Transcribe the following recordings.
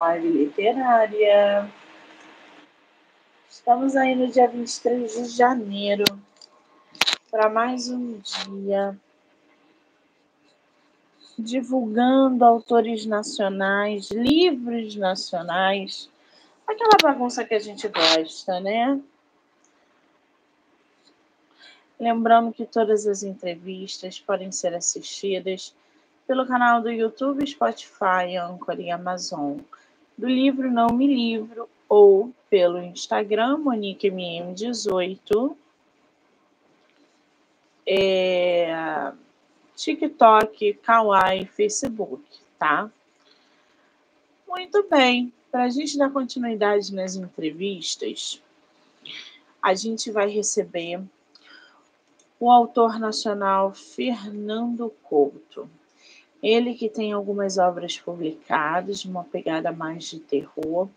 live literária. Estamos aí no dia 23 de janeiro para mais um dia divulgando autores nacionais, livros nacionais, aquela bagunça que a gente gosta, né? Lembrando que todas as entrevistas podem ser assistidas pelo canal do YouTube, Spotify, Anchor e Amazon do livro Não Me Livro ou pelo Instagram MoniqueMM18, é, TikTok, Kawaii, Facebook, tá? Muito bem, para a gente dar continuidade nas entrevistas, a gente vai receber o autor nacional Fernando Couto. Ele que tem algumas obras publicadas, uma pegada mais de terror.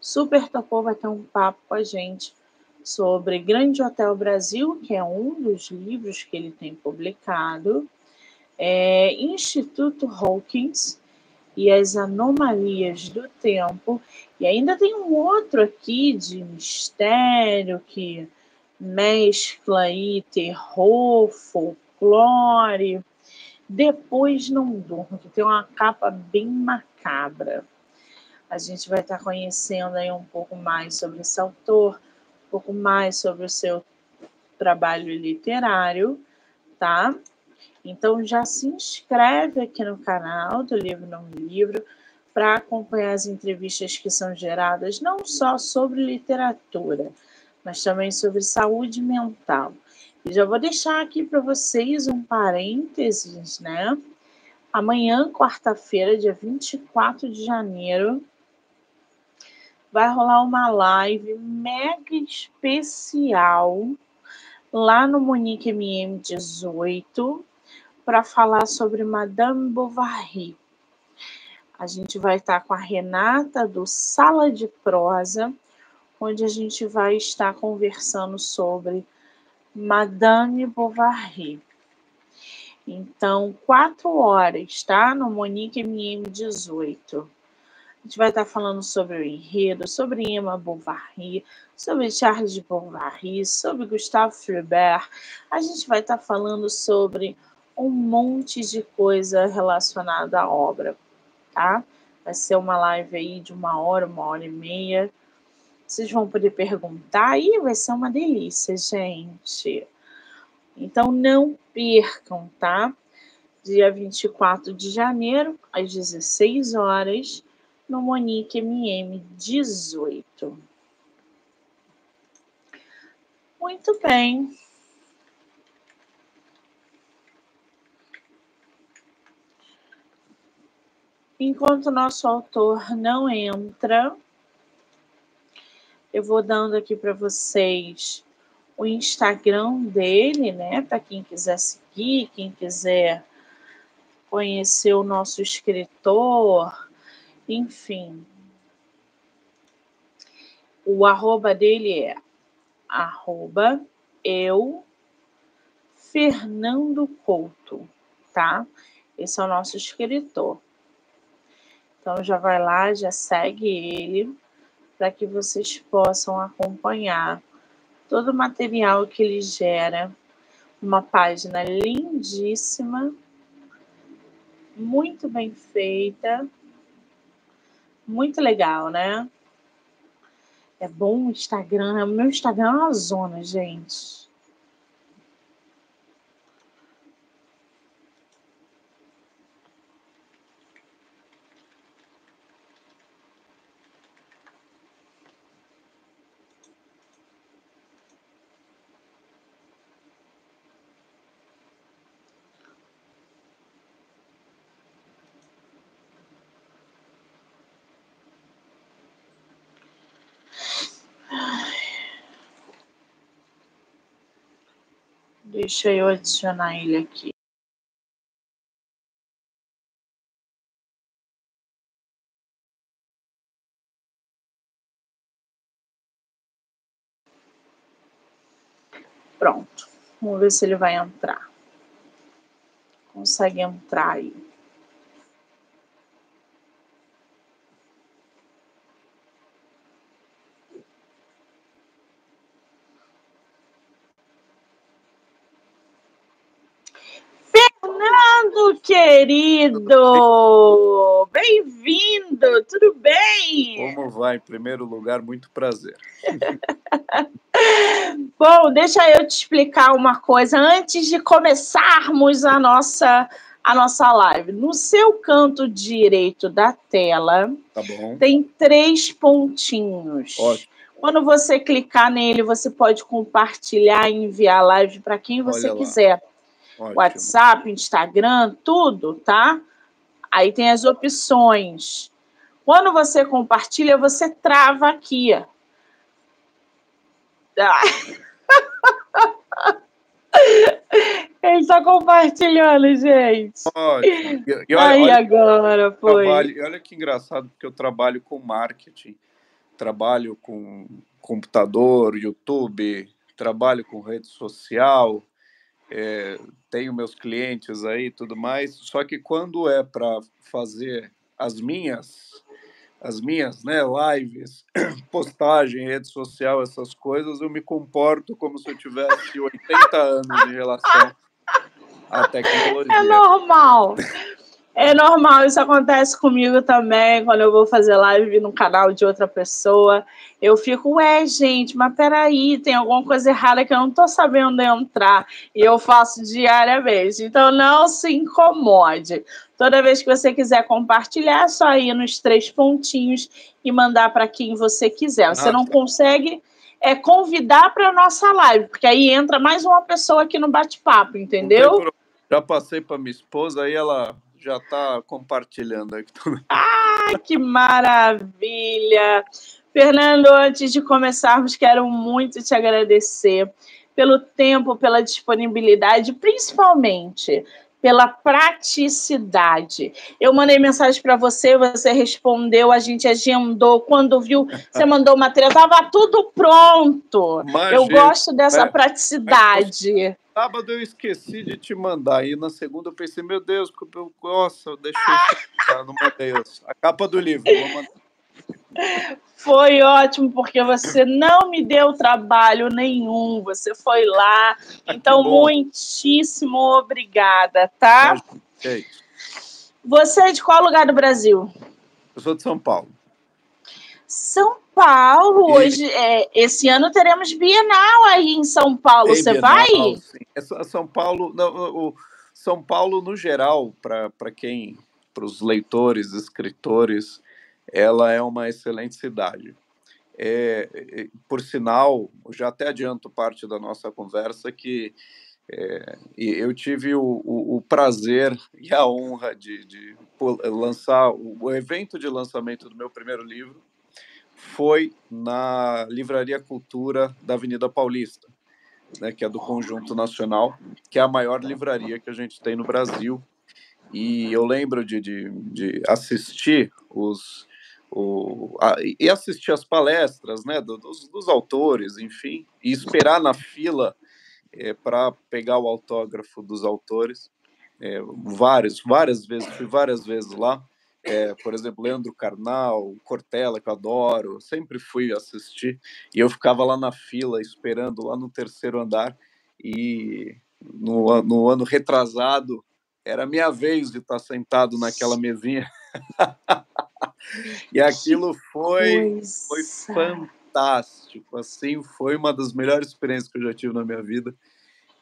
Super topou vai ter um papo com a gente sobre Grande Hotel Brasil, que é um dos livros que ele tem publicado, é, Instituto Hawkins e as Anomalias do Tempo, e ainda tem um outro aqui de mistério que mescla aí terror, folclore, depois não durmo, que tem uma capa bem macabra. A gente vai estar conhecendo aí um pouco mais sobre esse autor, um pouco mais sobre o seu trabalho literário, tá? Então já se inscreve aqui no canal do Livro Não Livro para acompanhar as entrevistas que são geradas não só sobre literatura, mas também sobre saúde mental. Já vou deixar aqui para vocês um parênteses, né? Amanhã, quarta-feira, dia 24 de janeiro, vai rolar uma live mega especial lá no Monique MM18 para falar sobre Madame Bovary. A gente vai estar com a Renata do Sala de Prosa, onde a gente vai estar conversando sobre Madame Bovary. Então, quatro horas, tá? No Monique MM18. A gente vai estar falando sobre o enredo, sobre Emma Bovary, sobre Charles de Bovary, sobre Gustave Flaubert. A gente vai estar falando sobre um monte de coisa relacionada à obra, tá? Vai ser uma live aí de uma hora, uma hora e meia. Vocês vão poder perguntar e vai ser uma delícia, gente. Então não percam, tá? Dia 24 de janeiro, às 16 horas, no Monique MM 18. Muito bem. Enquanto nosso autor não entra, eu vou dando aqui para vocês o Instagram dele, né? Para quem quiser seguir, quem quiser conhecer o nosso escritor, enfim. O arroba dele é arroba eu Fernando Couto, tá? Esse é o nosso escritor. Então já vai lá, já segue ele para que vocês possam acompanhar todo o material que ele gera. Uma página lindíssima, muito bem feita, muito legal, né? É bom o Instagram, o meu Instagram é uma zona, gente. Deixa eu adicionar ele aqui. Pronto. Vamos ver se ele vai entrar. Consegue entrar aí. Querido! Bem-vindo! Tudo bem? Como vai? Em primeiro lugar, muito prazer. Bom, deixa eu te explicar uma coisa antes de começarmos a nossa a nossa live. No seu canto direito da tela, tá tem três pontinhos. Ótimo. Quando você clicar nele, você pode compartilhar e enviar a live para quem você quiser. Ótimo. WhatsApp, Instagram, tudo, tá? Aí tem as opções. Quando você compartilha, você trava aqui. Ele está compartilhando, gente. Ótimo. E, e olha, Aí olha, agora foi. Trabalho, olha que engraçado, porque eu trabalho com marketing, trabalho com computador, YouTube, trabalho com rede social, é, tenho meus clientes aí tudo mais, só que quando é para fazer as minhas as minhas né, lives, postagem, rede social, essas coisas, eu me comporto como se eu tivesse 80 anos em relação à tecnologia. É normal. É normal, isso acontece comigo também, quando eu vou fazer live no canal de outra pessoa. Eu fico, ué, gente, mas peraí, tem alguma coisa errada que eu não tô sabendo entrar. E eu faço diariamente. Então, não se incomode. Toda vez que você quiser compartilhar, é só ir nos três pontinhos e mandar para quem você quiser. Você não consegue é convidar para a nossa live, porque aí entra mais uma pessoa aqui no bate-papo, entendeu? Já passei para minha esposa, aí ela já está compartilhando aqui também. Ah, que maravilha! Fernando, antes de começarmos, quero muito te agradecer pelo tempo, pela disponibilidade, principalmente pela praticidade. Eu mandei mensagem para você, você respondeu, a gente agendou. Quando viu, você mandou o material, estava tudo pronto. Imagina, eu gosto dessa é, praticidade. Sábado eu esqueci de te mandar, e na segunda eu pensei, meu Deus, eu, nossa, deixei ah. não mandei a capa do livro, vou mandar. Foi ótimo, porque você não me deu trabalho nenhum, você foi lá. Ah, então, muitíssimo obrigada, tá? Você é de qual lugar do Brasil? Eu sou de São Paulo. São Paulo, e... hoje, é, esse ano teremos Bienal aí em São Paulo. Tem você Bienal, vai? Sim. É São Paulo, não, o São Paulo no geral, para quem, para os leitores, escritores, ela é uma excelente cidade. É, é, por sinal, já até adianto parte da nossa conversa que é, eu tive o, o, o, prazer e a honra de, de, lançar o evento de lançamento do meu primeiro livro foi na Livraria Cultura da Avenida Paulista, né, que é do Conjunto Nacional, que é a maior livraria que a gente tem no Brasil. E eu lembro de, de, de assistir os o, a, e assistir as palestras né, dos, dos, autores, enfim, e esperar na fila é, para pegar o autógrafo dos autores. É, várias vezes, fui várias vezes lá. É, por exemplo, Leandro Carnal, Cortella, que eu adoro, sempre fui assistir, e eu ficava lá na fila, esperando lá no terceiro andar, e no, no ano retrasado, era minha vez de estar sentado naquela mesinha. e aquilo foi, foi fantástico. Assim, foi uma das melhores experiências que eu já tive na minha vida.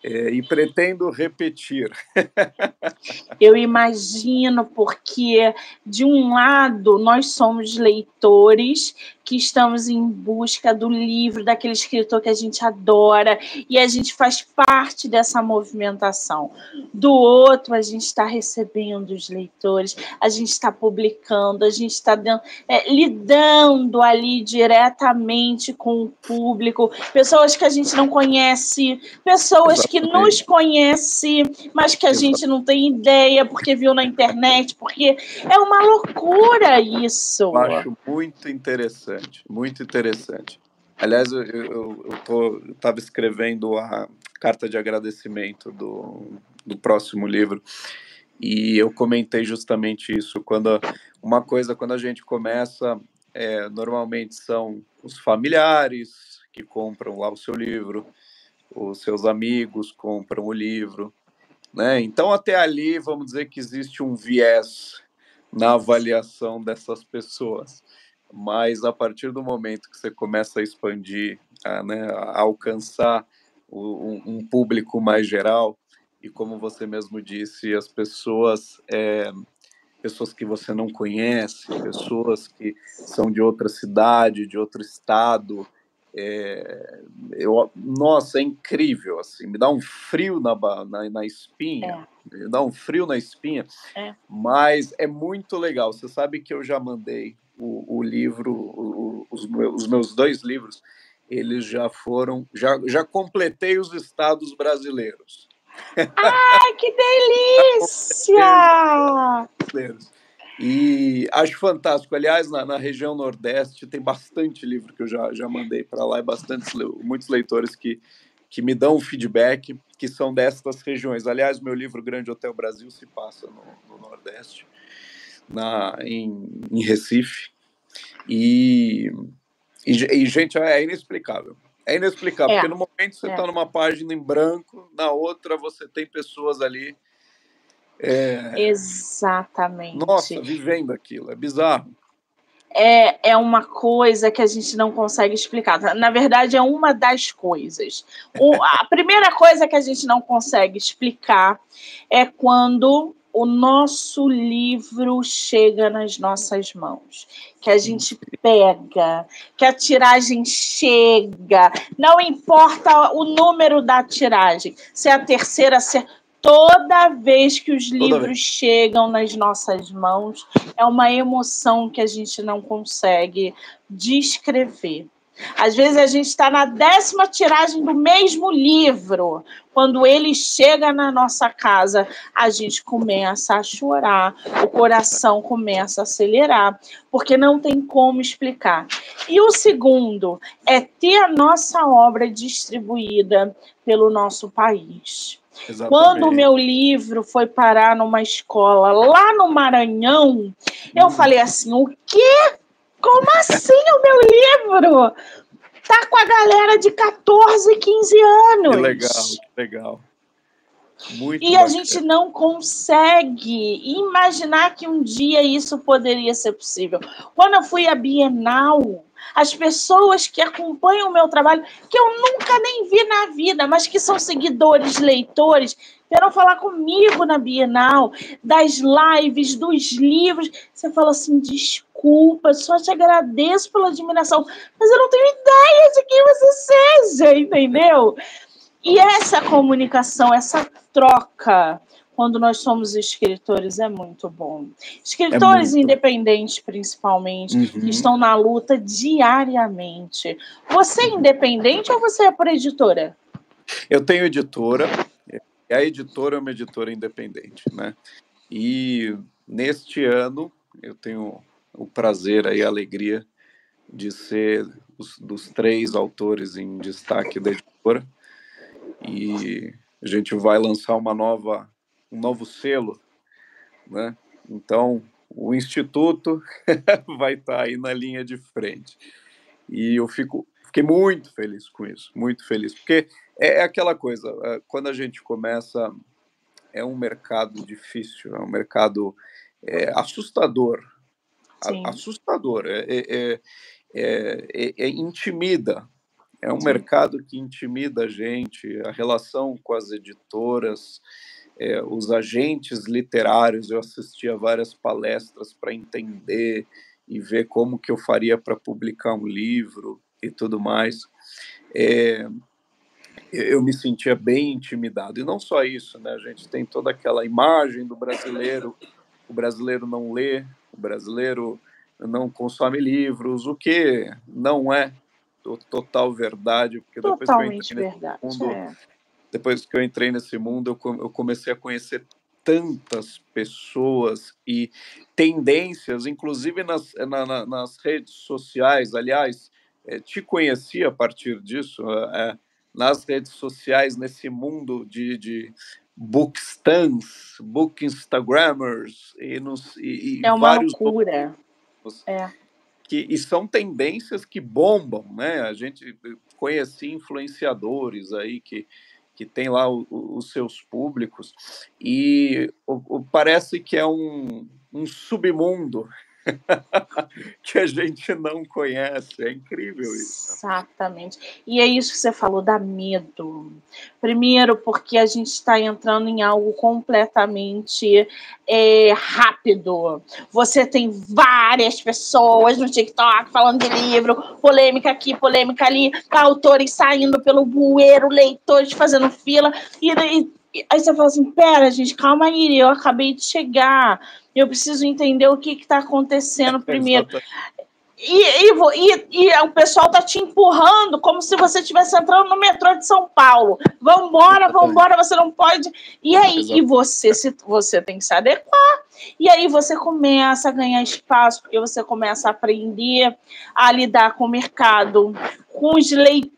É, e pretendo repetir. Eu imagino, porque, de um lado, nós somos leitores que estamos em busca do livro, daquele escritor que a gente adora, e a gente faz parte dessa movimentação. Do outro, a gente está recebendo os leitores, a gente está publicando, a gente está é, lidando ali diretamente com o público, pessoas que a gente não conhece, pessoas Exatamente. que nos conhecem, mas que a gente não tem ideia porque viu na internet, porque é uma loucura isso. Eu acho muito interessante interessante, muito interessante. Aliás, eu estava escrevendo a carta de agradecimento do, do próximo livro e eu comentei justamente isso. Quando uma coisa, quando a gente começa, é, normalmente são os familiares que compram lá o seu livro, os seus amigos compram o livro, Né? Então, até ali, vamos dizer que existe um viés na avaliação dessas pessoas. Mas a partir do momento que você começa a expandir, a, né, a alcançar o, um, um, público mais geral, e como você mesmo disse, as pessoas, é, pessoas que você não conhece, pessoas que são de outra cidade, de outro estado, é, eu, nossa, é incrível, assim, me dá um frio na, na, na espinha, é. me dá um frio na espinha, é. mas é muito legal. Você sabe que eu já mandei o, o livro, o, os, meus, os meus dois livros, eles já foram, já, já completei os estados brasileiros. Ai, que delícia! E acho fantástico. Aliás, na, na, região Nordeste tem bastante livro que eu já, já mandei para lá e bastante, muitos leitores que, que me dão feedback, que são destas regiões. Aliás, meu livro Grande Hotel Brasil se passa no, no Nordeste, na, em, em Recife. E, e, e, gente, é inexplicável. É inexplicável, é, porque no momento você está é. numa página em branco, na outra você tem pessoas ali é... Exatamente. Nossa, vivendo aquilo, é bizarro. É, é uma coisa que a gente não consegue explicar. Na verdade, é uma das coisas. O, a primeira coisa que a gente não consegue explicar é quando o nosso livro chega nas nossas mãos, que a gente pega, que a tiragem chega, não importa o número da tiragem, se é a terceira, se é toda vez que os livros chegam nas nossas mãos, é uma emoção que a gente não consegue descrever. Às vezes a gente está na décima tiragem do mesmo livro. Quando ele chega na nossa casa, a gente começa a chorar, o coração começa a acelerar, porque não tem como explicar. E o segundo é ter a nossa obra distribuída pelo nosso país. Exatamente. Quando o meu livro foi parar numa escola lá no Maranhão, eu hum. falei assim: o quê? Como assim o meu livro? Tá com a galera de 14, 15 anos. Que legal, que legal. Muito e bacana. a gente não consegue imaginar que um dia isso poderia ser possível. Quando eu fui à Bienal, as pessoas que acompanham o meu trabalho, que eu nunca nem vi na vida, mas que são seguidores, leitores, vieram falar comigo na Bienal, das lives, dos livros. Você fala assim: desculpa, só te agradeço pela admiração, mas eu não tenho ideia de quem você seja, entendeu? E essa comunicação, essa troca quando nós somos escritores é muito bom. Escritores é muito. independentes, principalmente, uhum. que estão na luta diariamente. Você é independente ou você é por editora? Eu tenho editora. A editora é uma editora independente, né? E neste ano eu tenho o prazer e a alegria de ser os, dos três autores em destaque da editora. E a gente vai lançar uma nova um novo selo, né? Então, o Instituto vai estar tá aí na linha de frente. E eu fico, fiquei muito feliz com isso, muito feliz, porque é, é aquela coisa, é, quando a gente começa, é um mercado difícil, é um mercado é, assustador, a, assustador, é, é, é, é, intimida, é um Sim. mercado que intimida a gente, a relação com as editoras, é, os agentes literários, eu assistia várias palestras para entender e ver como que eu faria para publicar um livro e tudo mais. É, eu me sentia bem intimidado. E não só isso, né? A gente tem toda aquela imagem do brasileiro, o brasileiro não lê, o brasileiro não consome livros, o que não é total verdade, porque Totalmente depois que eu entrei verdade, mundo, é depois que eu entrei nesse mundo, eu comecei a conhecer tantas pessoas e tendências, inclusive nas, na, nas redes sociais. Aliás, é, te conheci a partir disso, é, nas redes sociais, nesse mundo de, de bookstans, book instagrammers e, nos, e, é uma vários loucura. É. Que, e são tendências que bombam, né? A gente conheci influenciadores aí que que tem lá o, o, os seus públicos, e o, parece que é um, um submundo que a gente não conhece. É incrível isso. Exatamente. E é isso que você falou, dá medo. Primeiro, porque a gente está entrando em algo completamente é, rápido. Você tem várias pessoas no TikTok falando de livro, polêmica aqui, polêmica ali, autores saindo pelo bueiro, leitores fazendo fila, e, e Aí você fala assim: pera, gente, calma aí, eu acabei de chegar, eu preciso entender o que está acontecendo primeiro. E, e, e, e, o pessoal tá te empurrando como se você estivesse entrando no metrô de São Paulo. Vambora, vambora, você não pode. E aí, e você, se, você tem que se adequar. E aí você começa a ganhar espaço, porque você começa a aprender a lidar com o mercado, com os leitores,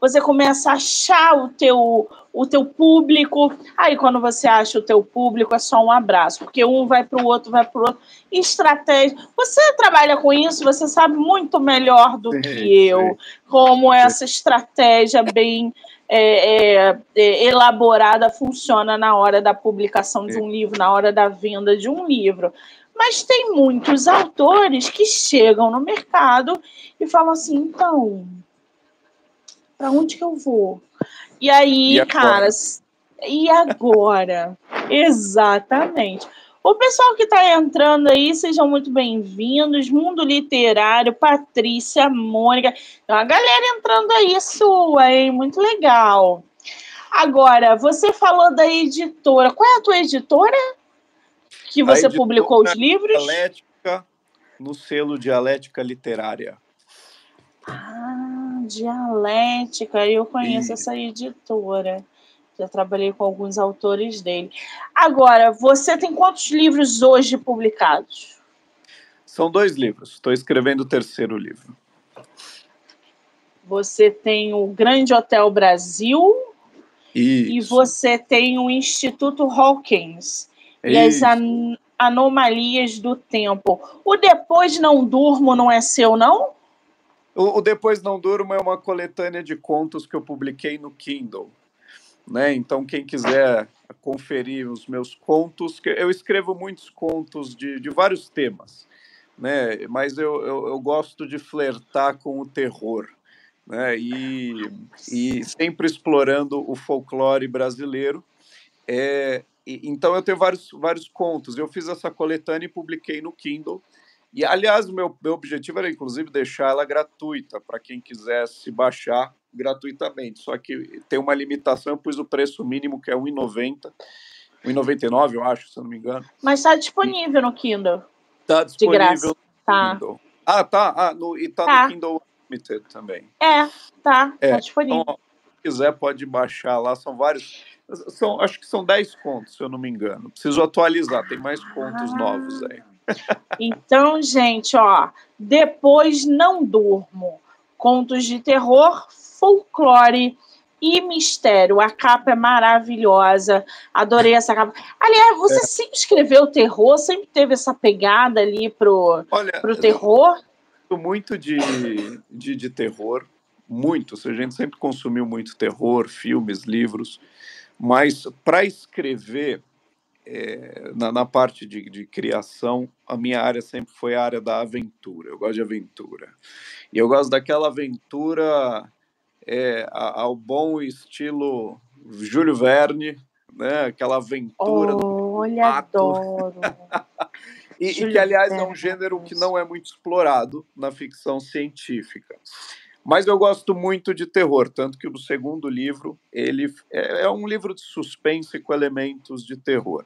você começa a achar o teu, o teu público. Aí, quando você acha o teu público, é só um abraço, porque um vai para o outro, vai para o outro. Estratégia. Você trabalha com isso, você sabe muito melhor do sim, que eu sim. como essa estratégia bem é, é, é, elaborada funciona na hora da publicação de um livro, na hora da venda de um livro. Mas tem muitos autores que chegam no mercado e falam assim: então, para onde que eu vou? E aí, e caras, e agora? Exatamente. O pessoal que está entrando aí, sejam muito bem-vindos. Mundo Literário, Patrícia, Mônica. Tem uma galera entrando aí sua, hein? Muito legal. Agora, você falou da editora. Qual é a tua editora? Que você editora publicou os livros? Dialética, no selo Dialética Literária. Ah, Dialética, eu conheço e... essa editora. Já trabalhei com alguns autores dele. Agora, você tem quantos livros hoje publicados? São dois livros. Estou escrevendo o terceiro livro. Você tem o Grande Hotel Brasil Isso. e você tem o Instituto Hawkins Isso. e as an anomalias do tempo. O Depois Não Durmo não é seu, não? O, o, Depois Não Durmo é uma coletânea de contos que eu publiquei no Kindle. Né? Então, quem quiser conferir os meus contos, eu escrevo muitos contos de, de vários temas, né? mas eu, eu, eu gosto de flertar com o terror. Né? E, e sempre explorando o folclore brasileiro. É, e, então eu tenho vários, vários contos. Eu fiz essa coletânea e publiquei no Kindle. E, aliás, o meu, meu objetivo era, inclusive, deixar ela gratuita para quem quisesse baixar gratuitamente. Só que tem uma limitação, eu pus o preço mínimo, que é R$ 1,90. R$ 1,99, eu acho, se eu não me engano. Mas está disponível no Kindle. Está disponível no tá. Kindle. Ah, tá. Ah, no, e está tá. no Kindle Unlimited também. É, tá. É, tá disponível. Então, se quiser, pode baixar lá. São vários. São, acho que são 10 contos, se eu não me engano. Preciso atualizar, tem mais contos ah. novos aí. Então, gente, ó, depois não durmo. Contos de terror, folclore e mistério. A capa é maravilhosa. Adorei essa capa. Aliás, você é. sempre escreveu terror, sempre teve essa pegada ali pro, Olha, pro terror? Muito de, de, de terror, muito. A gente sempre consumiu muito terror, filmes, livros. Mas para escrever, é, na, na, parte de, de, criação, a minha área sempre foi a área da aventura. Eu gosto de aventura. E eu gosto daquela aventura é, ao bom estilo Júlio Verne, né? aquela aventura. Olha, adoro! e, e, que, aliás, é um gênero que não é muito explorado na ficção científica. Mas eu gosto muito de terror, tanto que o segundo livro ele é, é um livro de suspense com elementos de terror.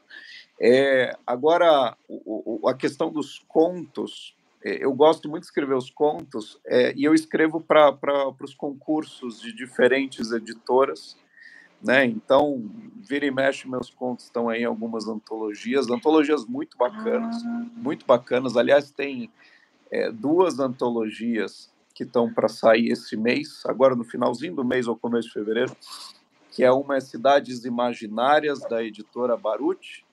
É, agora, o, o, a questão dos contos, é, eu gosto muito de escrever os contos é, e eu escrevo para os concursos de diferentes editoras. Né? Então, vira e mexe, meus contos estão aí em algumas antologias, antologias muito bacanas, ah. muito bacanas. Aliás, tem é, duas antologias que estão para sair esse mês, agora no finalzinho do mês ou começo de fevereiro, que é uma Cidades Imaginárias da editora Baruch,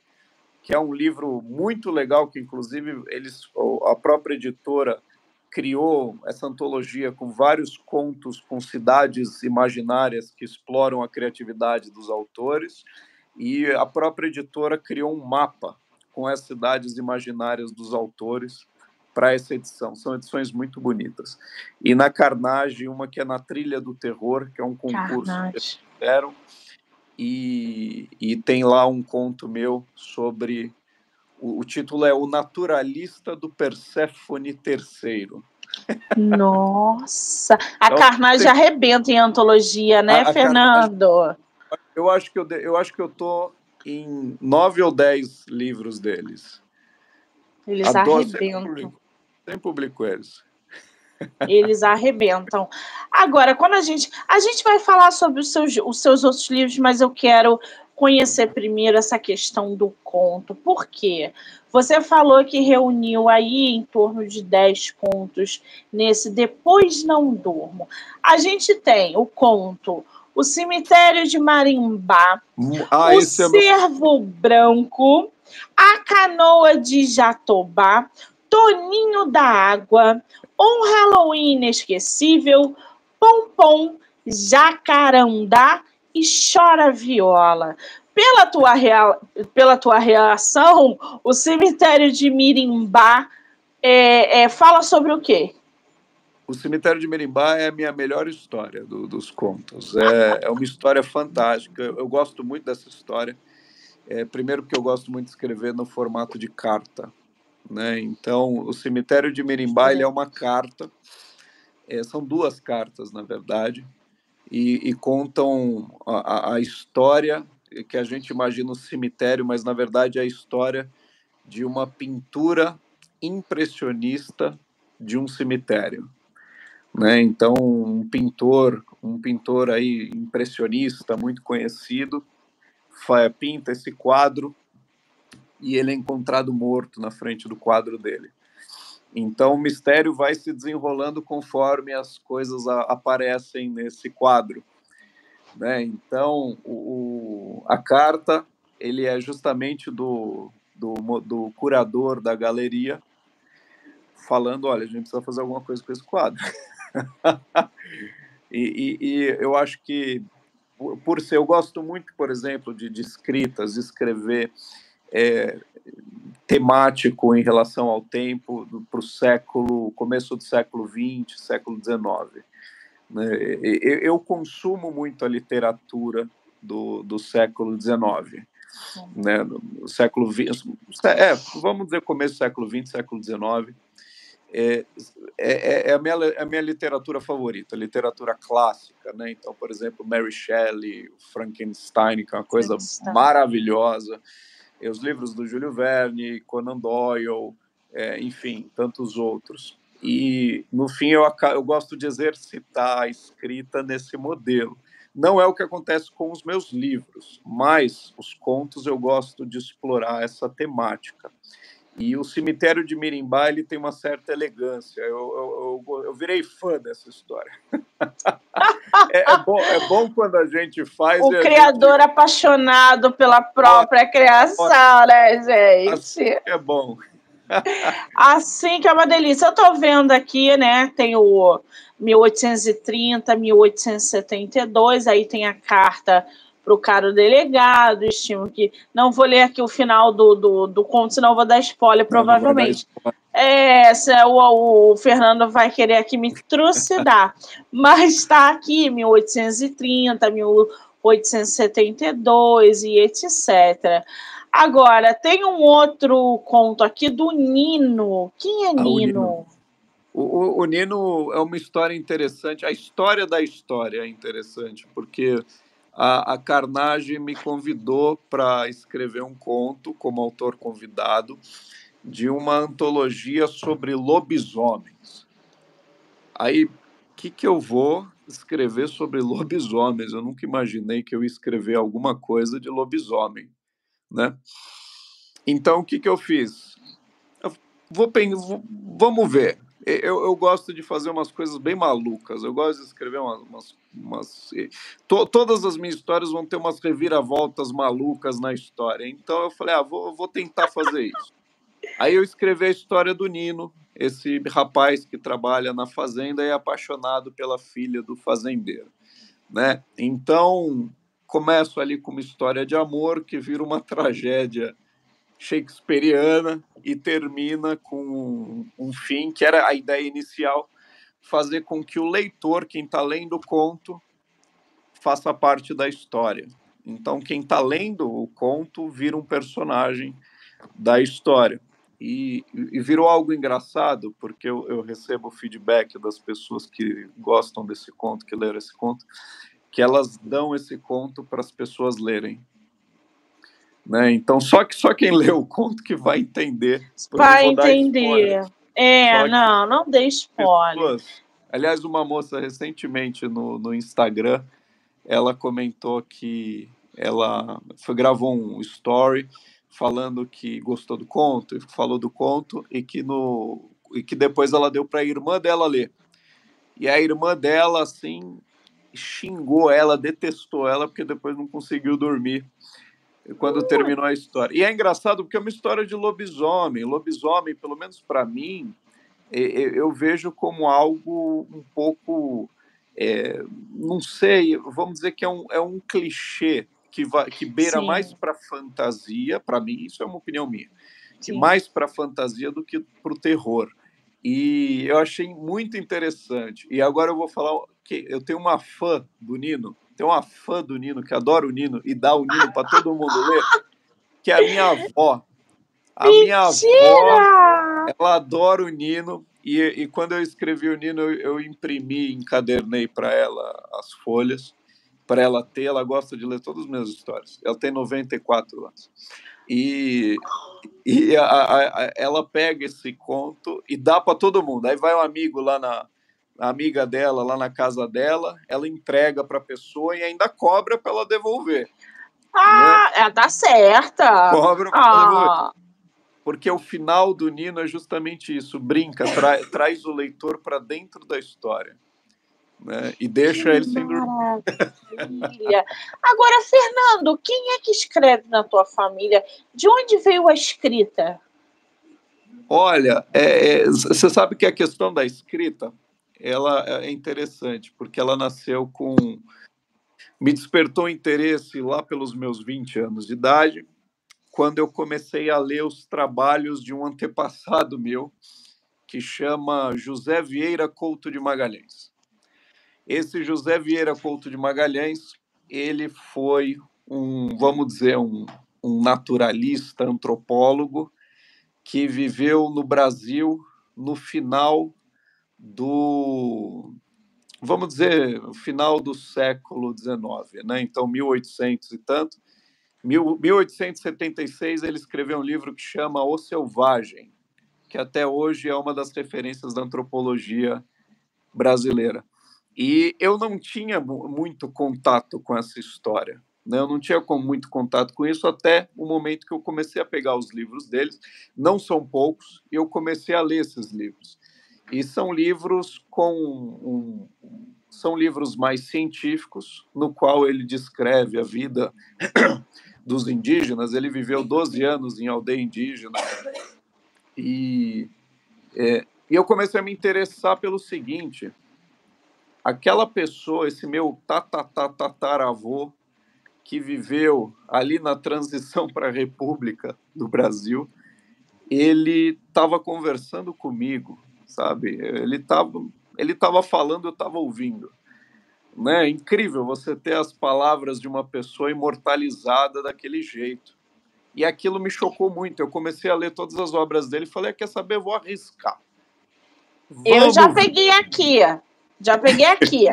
que é um livro muito legal que inclusive eles a própria editora criou essa antologia com vários contos com cidades imaginárias que exploram a criatividade dos autores, e a própria editora criou um mapa com as cidades imaginárias dos autores para essa edição. São edições muito bonitas. E na Carnage, uma que é na Trilha do Terror, que é um concurso Carnage. que eles fizeram, e, e tem lá um conto meu sobre o, o título é O Naturalista do Perséfone III. Nossa! A então, Carnage tem... arrebenta em antologia, né, a, a Fernando? Carnage, eu acho que eu, eu acho que eu tô em nove ou dez livros deles. Eles Adoro, arrebentam. Sempre publico, sempre publico eles. Eles arrebentam. Agora, quando a gente. A gente vai falar sobre os seus, os seus outros livros, mas eu quero conhecer primeiro essa questão do conto. Por quê? Você falou que reuniu aí em torno de 10 contos nesse Depois Não Durmo. A gente tem o conto O Cemitério de Marimbá, ah, O Cervo é. Branco, A Canoa de Jatobá, Toninho da Água, Um Halloween Inesquecível, Pompom, Jacarandá e chora viola. Pela tua, real, pela tua reação, o cemitério de Mirimbá é, é, fala sobre o quê? O cemitério de Mirimbá é a minha melhor história do, dos contos. É, é, uma história fantástica. Eu, eu gosto muito dessa história. É, primeiro porque eu gosto muito de escrever no formato de carta. Né? Então, o cemitério de Mirimbá é uma carta. É, são duas cartas, na verdade e, e contam a, a, história que a gente imagina um cemitério, mas na verdade é a história de uma pintura impressionista de um cemitério. Né? Então, um pintor, um pintor aí impressionista muito conhecido, pinta esse quadro e ele é encontrado morto na frente do quadro dele. Então, o mistério vai se desenrolando conforme as coisas a, aparecem nesse quadro. Né? Então, o, a carta ele é justamente do, do, do curador da galeria falando, olha, a gente precisa fazer alguma coisa com esse quadro. e, e, e, eu acho que, por, por ser, eu gosto muito, por exemplo, de, de escritas, de escrever é, temático em relação ao tempo para o século, começo do século XX, século XIX. Né? Eu consumo muito a literatura do, do século XIX. Né? No século XX, é, vamos dizer começo do século XX, século XIX. É, é, é, a, minha, é a minha literatura favorita, literatura clássica, né? Então, por exemplo, Mary Shelley, Frankenstein, que é uma coisa maravilhosa os livros do Júlio Verne, Conan Doyle, é, enfim, tantos outros. E, no fim, eu, eu gosto de exercitar a escrita nesse modelo. Não é o que acontece com os meus livros, mas os contos eu gosto de explorar essa temática. E o cemitério de Mirimbá ele tem uma certa elegância. Eu, eu, eu, eu virei fã dessa história. é, é, bom, é bom quando a gente faz. O criador gente... apaixonado pela própria criação, né, gente? Assim é bom. assim que é uma delícia. Eu estou vendo aqui, né? Tem o 1830, 1872, aí tem a carta para o caro delegado, estimo que. Não vou ler aqui o final do, do, do conto, senão vou dar spoiler, provavelmente. Não, é, o, o, Fernando vai querer aqui me trucidar. Mas está aqui 1830, 1872 e etc. Agora, tem um outro conto aqui do Nino. Quem é ah, Nino? O, o, o, Nino é uma história interessante. A história da história é interessante, porque a, a Carnage me convidou para escrever um conto como autor convidado de uma antologia sobre lobisomens. Aí, o que, que eu vou escrever sobre lobisomens? Eu nunca imaginei que eu ia escrever alguma coisa de lobisomem, né? Então, o que, que eu fiz? Eu vou, vamos ver eu, eu, gosto de fazer umas coisas bem malucas. Eu gosto de escrever umas. umas, umas to, todas as minhas histórias vão ter umas reviravoltas malucas na história. Então eu falei, ah, vou, vou tentar fazer isso. Aí eu escrevi a história do Nino. esse rapaz que trabalha na fazenda é apaixonado pela filha do fazendeiro, né? Então, começo ali com uma história de amor que vira uma tragédia shakespeariana e termina com um, fim que era a ideia inicial, fazer com que o leitor, quem está lendo o conto, faça parte da história. Então, quem está lendo o conto vira um personagem da história. E, e virou algo engraçado, porque eu, eu, recebo feedback das pessoas que gostam desse conto, que leram esse conto, que elas dão esse conto para as pessoas lerem. Né? Então, só que só quem lê o conto que vai entender. Vai entender. É, não, não dê spoiler. Pessoas, aliás, uma moça recentemente no, no Instagram, ela comentou que ela foi, gravou um story falando que gostou do conto, e falou do conto e que no e que depois ela deu para a irmã dela ler. E a irmã dela assim xingou ela, detestou ela porque depois não conseguiu dormir quando terminou a história. E é engraçado porque é uma história de lobisomem. Lobisomem, pelo menos para mim, eu vejo como algo um pouco, é, não sei, vamos dizer que é um, é um clichê que, vai, que beira Sim. mais para fantasia, para mim, isso é uma opinião minha, Sim. mais para fantasia do que para o terror. E eu achei muito interessante. E agora eu vou falar que eu tenho uma fã do Nino, tem uma fã do Nino que adora o Nino e dá o Nino para todo mundo ler, que é a minha avó. A Mentira! minha avó, ela adora o Nino. E, e quando eu escrevi o Nino, eu, eu imprimi, encadernei para ela as folhas, para ela ter. Ela gosta de ler todas as minhas histórias. Ela tem 94 anos. E, e a, a, ela pega esse conto e dá para todo mundo. Aí vai um amigo lá na, a amiga dela lá na casa dela, ela entrega para a pessoa e ainda cobra para ela devolver. Ah, né? ela tá certa. Cobra para ah. devolver. Porque o final do Nino é justamente isso, brinca, tra traz o leitor para dentro da história. Né? E deixa que ele sem dormir. Agora, Fernando, quem é que escreve na tua família? De onde veio a escrita? Olha, é, é, você sabe que a questão da escrita ela é interessante, porque ela nasceu com. Me despertou interesse lá pelos meus 20 anos de idade, quando eu comecei a ler os trabalhos de um antepassado meu, que chama José Vieira Couto de Magalhães. Esse José Vieira Couto de Magalhães, ele foi um, vamos dizer, um, um naturalista, antropólogo, que viveu no Brasil no final do, vamos dizer, final do século XIX, né? Então, 1800 e tanto. 1876 ele escreveu um livro que chama O Selvagem, que até hoje é uma das referências da antropologia brasileira. E eu não tinha muito contato com essa história. Né? Eu não tinha muito contato com isso até o momento que eu comecei a pegar os livros deles. Não são poucos, e eu comecei a ler esses livros. E são livros com um, são livros mais científicos, no qual ele descreve a vida dos indígenas. Ele viveu 12 anos em aldeia indígena. E, é, e eu comecei a me interessar pelo seguinte: aquela pessoa, esse meu tataravô, que viveu ali na transição para a República do Brasil, ele estava conversando comigo sabe? Ele estava ele tava falando, eu estava ouvindo. Né? É incrível você ter as palavras de uma pessoa imortalizada daquele jeito. E aquilo me chocou muito. Eu comecei a ler todas as obras dele e falei: quer saber? Vou arriscar. Vamos eu já peguei aqui. Já peguei aqui.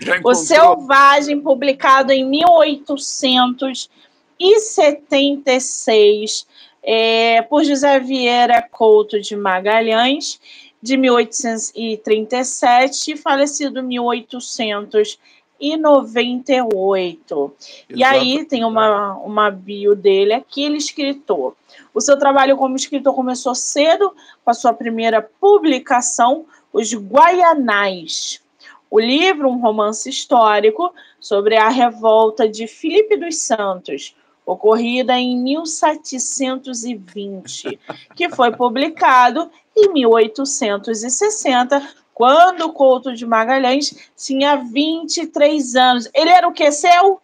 já o Selvagem, publicado em 1876, é, por José Vieira Couto de Magalhães de 1837, falecido em 1898. E aí tem uma, uma bio dele aqui, ele escritor. O seu trabalho como escritor começou cedo, com a sua primeira publicação, Os Guaianais. O livro, um romance histórico sobre a revolta de Filipe dos Santos, ocorrida em 1720, que foi publicado em 1860, quando Couto de Magalhães tinha 23 anos. Ele era o que, seu?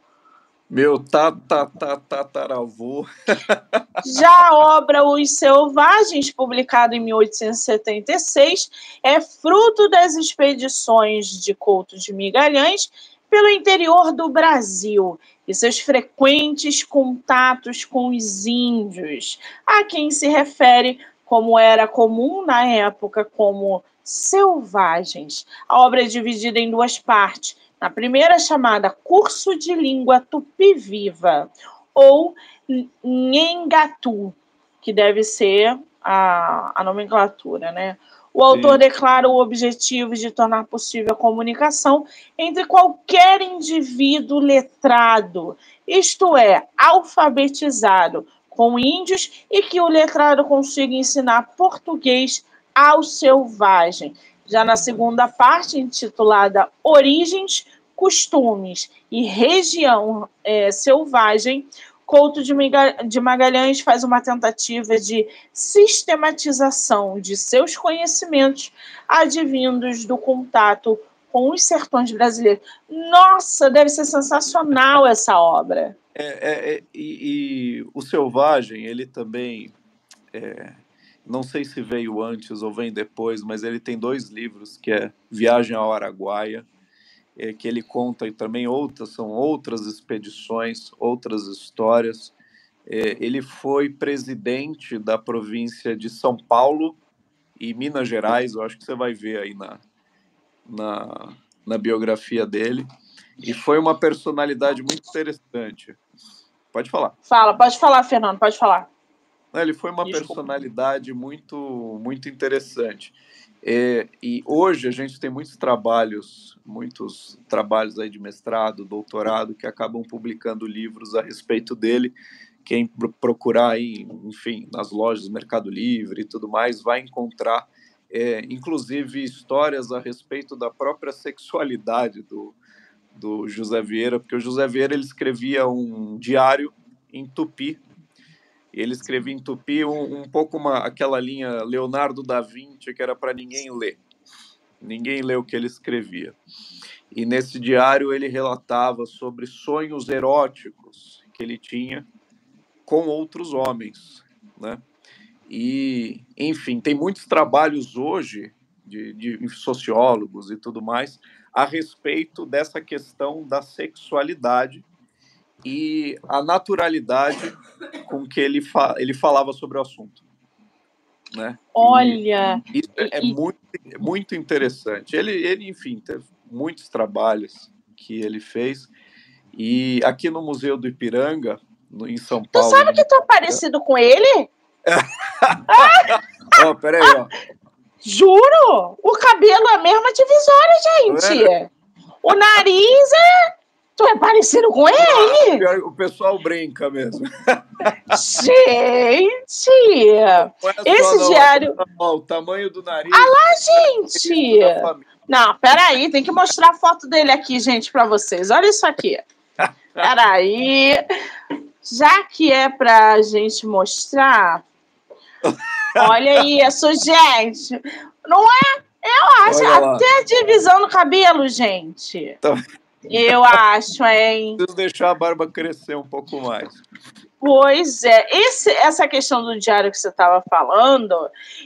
Meu tataravô. Já a obra Os Selvagens, publicada em 1876, é fruto das expedições de Couto de Migalhães pelo interior do Brasil e seus frequentes contatos com os índios, a quem se refere, como era comum na época, como selvagens. A obra é dividida em duas partes na primeira chamada Curso de Língua Tupi-Viva, ou Nhengatu, que deve ser a, a nomenclatura, né? O autor Sim. declara o objetivo de tornar possível a comunicação entre qualquer indivíduo letrado, isto é, alfabetizado, com índios e que o letrado consiga ensinar português ao selvagem, já na segunda parte, intitulada Origens, Costumes e Região é, Selvagem, Couto de Magalhães faz uma tentativa de sistematização de seus conhecimentos advindos do contato com os sertões brasileiros. Nossa, deve ser sensacional essa obra. É, é, é e, e, o Selvagem, ele também é, não sei se veio antes ou vem depois, mas ele tem dois livros, que é Viagem ao Araguaia, é, que ele conta e também outras, são outras expedições, outras histórias. É, ele foi presidente da província de São Paulo e Minas Gerais, eu acho que você vai ver aí na, na, na biografia dele, e foi uma personalidade muito interessante. Pode falar. Fala, pode falar, Fernando, pode falar. Ele foi uma Desculpa. personalidade muito, muito interessante. É, e hoje a gente tem muitos trabalhos, muitos trabalhos aí de mestrado, doutorado, que acabam publicando livros a respeito dele. Quem procurar aí, enfim, nas lojas do Mercado Livre e tudo mais, vai encontrar, é, inclusive, histórias a respeito da própria sexualidade do, do José Vieira, porque o José Vieira ele escrevia um diário em tupi, ele escrevia em tupi um, um pouco uma, aquela linha Leonardo da Vinci, que era para ninguém ler. Ninguém lê o que ele escrevia. E nesse diário ele relatava sobre sonhos eróticos que ele tinha com outros homens, né? E, enfim, tem muitos trabalhos hoje de, de sociólogos e tudo mais a respeito dessa questão da sexualidade e a naturalidade com que ele, fa ele falava sobre o assunto. Né? Olha! E isso é, e... muito, muito interessante. Ele, ele, enfim, teve muitos trabalhos que ele fez. E aqui no Museu do Ipiranga, no, em São Paulo. Tu sabe que tu é parecido com ele? Oh, peraí, ó. Juro! O cabelo é a mesma divisória, gente. É? O nariz é Tu é parecido com ele? Ah, o pessoal brinca mesmo. Gente! esse não, diário. O tamanho do nariz. Ah lá, gente! Não, peraí, tem que mostrar a foto dele aqui, gente, para vocês. Olha isso aqui. Peraí. Já que é pra gente mostrar. Olha isso, gente. Não é? Eu acho até a divisão no cabelo, gente. Então... Eu acho, hein? Preciso deixar a barba crescer um pouco mais. Pois é, Esse, essa questão do diário que você estava falando,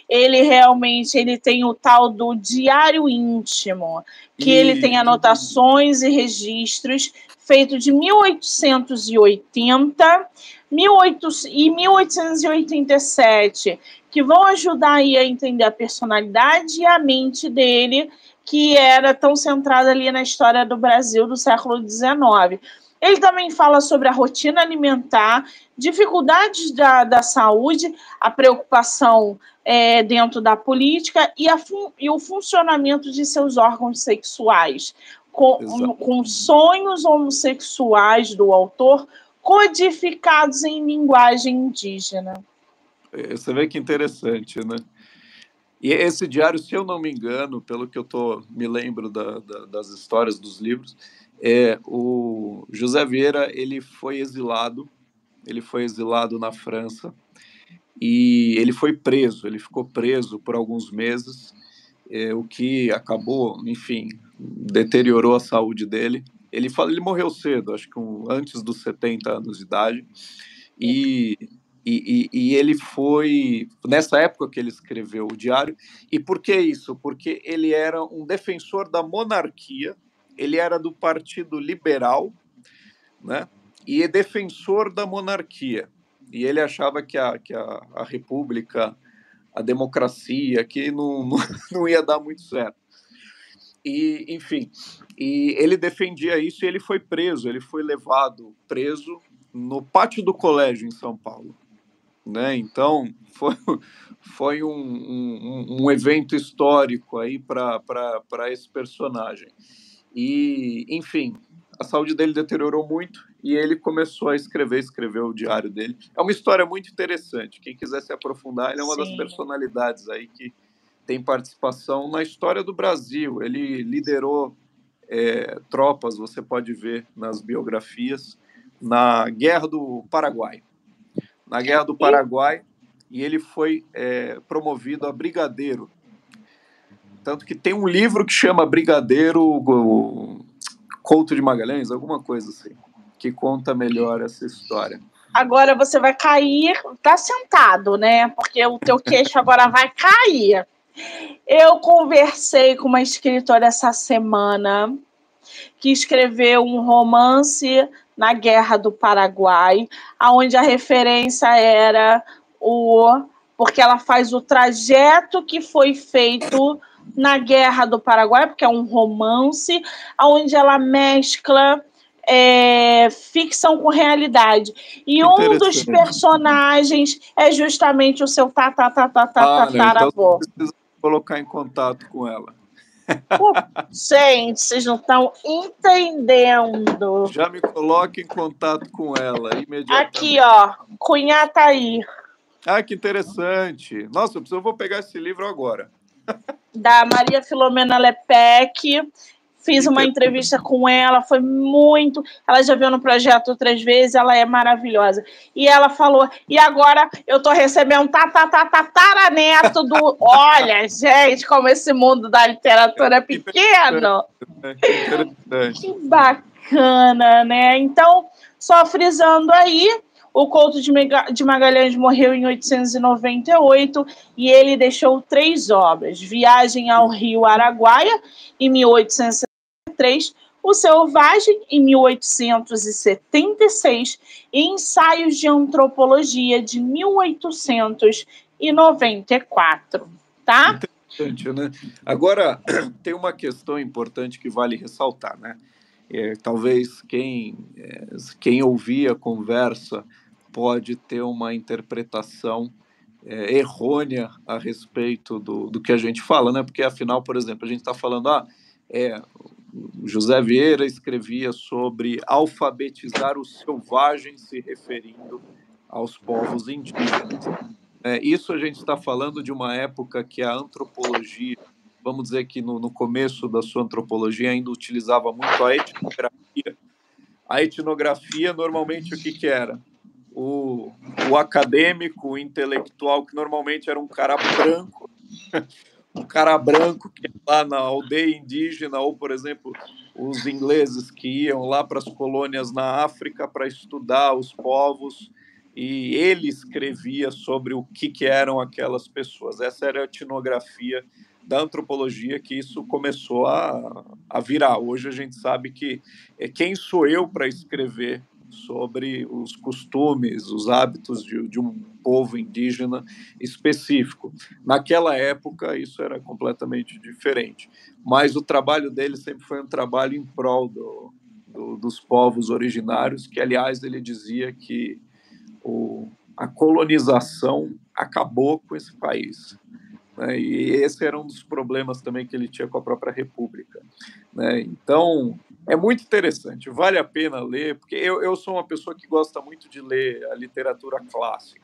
ele realmente ele tem o tal do diário íntimo, que e... ele tem anotações e registros feito de 1880 18, e 1887, que vão ajudar aí a entender a personalidade e a mente dele que era tão centrada ali na história do Brasil do século XIX. Ele também fala sobre a rotina alimentar, dificuldades da, da saúde, a preocupação é, dentro da política e, a, e, o funcionamento de seus órgãos sexuais, com, com sonhos homossexuais do autor codificados em linguagem indígena. É, você vê que interessante, né? E esse diário, se eu não me engano, pelo que eu tô, me lembro da, da, das histórias dos livros, é o José Vieira ele foi exilado, ele foi exilado na França e ele foi preso, ele ficou preso por alguns meses, é, o que acabou, enfim, deteriorou a saúde dele. Ele, fala, ele morreu cedo, acho que um, antes dos 70 anos de idade, e, e, e, ele foi, nessa época que ele escreveu o diário, e por que isso? Porque ele era um defensor da monarquia, ele era do Partido Liberal, né? e defensor da monarquia. E ele achava que a, que a, a república, a democracia, que não, não, não ia dar muito certo. E, enfim, e ele defendia isso e ele foi preso, ele foi levado preso no pátio do colégio em São Paulo. Né? Então, foi, foi um, um, um evento histórico aí para esse personagem. E, enfim, a saúde dele deteriorou muito e ele começou a escrever, escreveu o diário dele. É uma história muito interessante. Quem quiser se aprofundar, ele é uma Sim. das personalidades aí que tem participação na história do Brasil. Ele liderou é, tropas, você pode ver nas biografias, na Guerra do Paraguai. Na Guerra do Paraguai, e ele foi é, promovido a brigadeiro. Tanto que tem um livro que chama Brigadeiro Couto de Magalhães, alguma coisa assim, que conta melhor essa história. Agora você vai cair, tá sentado, né? Porque o teu queixo agora vai cair. Eu conversei com uma escritora essa semana que escreveu um romance na Guerra do Paraguai, aonde a referência era o porque ela faz o trajeto que foi feito na Guerra do Paraguai, porque é um romance, onde ela mescla é, ficção com realidade. E um dos personagens é justamente o seu tatatatataravô. Ah, então precisa colocar em contato com ela. Pô, gente, vocês não estão entendendo. Já me coloque em contato com ela imediatamente. Aqui, ó, Cunha tá aí. Ah, que interessante. Nossa, eu vou pegar esse livro agora. Da Maria Filomena Lepec. Fiz uma entrevista com ela, foi muito. Ela já viu no projeto três vezes, ela é maravilhosa. E ela falou: e agora eu tô recebendo tataraneto do. Olha, gente, como esse mundo da literatura é pequeno. Que bacana, né? Então, só frisando aí, o Couto de Magalhães morreu em 898 e ele deixou três obras: Viagem ao Rio Araguaia, em 1873, O Selvagem, em 1876, e Ensaios de Antropologia, de 1894. Tá? Interessante, né? Agora, tem uma questão importante que vale ressaltar, né? É, talvez quem, é, quem ouvir a conversa pode ter uma interpretação é, errônea a respeito do, do que a gente fala, né? Porque afinal, por exemplo, a gente está falando, ah, é, José Vieira escrevia sobre alfabetizar os selvagens, se referindo aos povos indígenas. É, isso a gente está falando de uma época que a antropologia, vamos dizer que no, no começo da sua antropologia ainda utilizava muito a etnografia. A etnografia, normalmente, o que, que era? o, o acadêmico, o intelectual, que normalmente era um cara branco, um cara branco que lá na aldeia indígena, ou, por exemplo, os ingleses que iam lá para as colônias na África para estudar os povos, e ele escrevia sobre o que, que eram aquelas pessoas. Essa era a etnografia da antropologia que isso começou a, a virar. Hoje a gente sabe que é quem sou eu para escrever sobre os costumes, os hábitos de, de, um povo indígena específico. Naquela época, isso era completamente diferente. Mas o trabalho dele sempre foi um trabalho em prol do, do, dos povos originários, que, aliás, ele dizia que o, a colonização acabou com esse país. Né? E esse era um dos problemas também que ele tinha com a própria República. Né? Então, é muito interessante, vale a pena ler, porque eu, eu sou uma pessoa que gosta muito de ler a literatura clássica.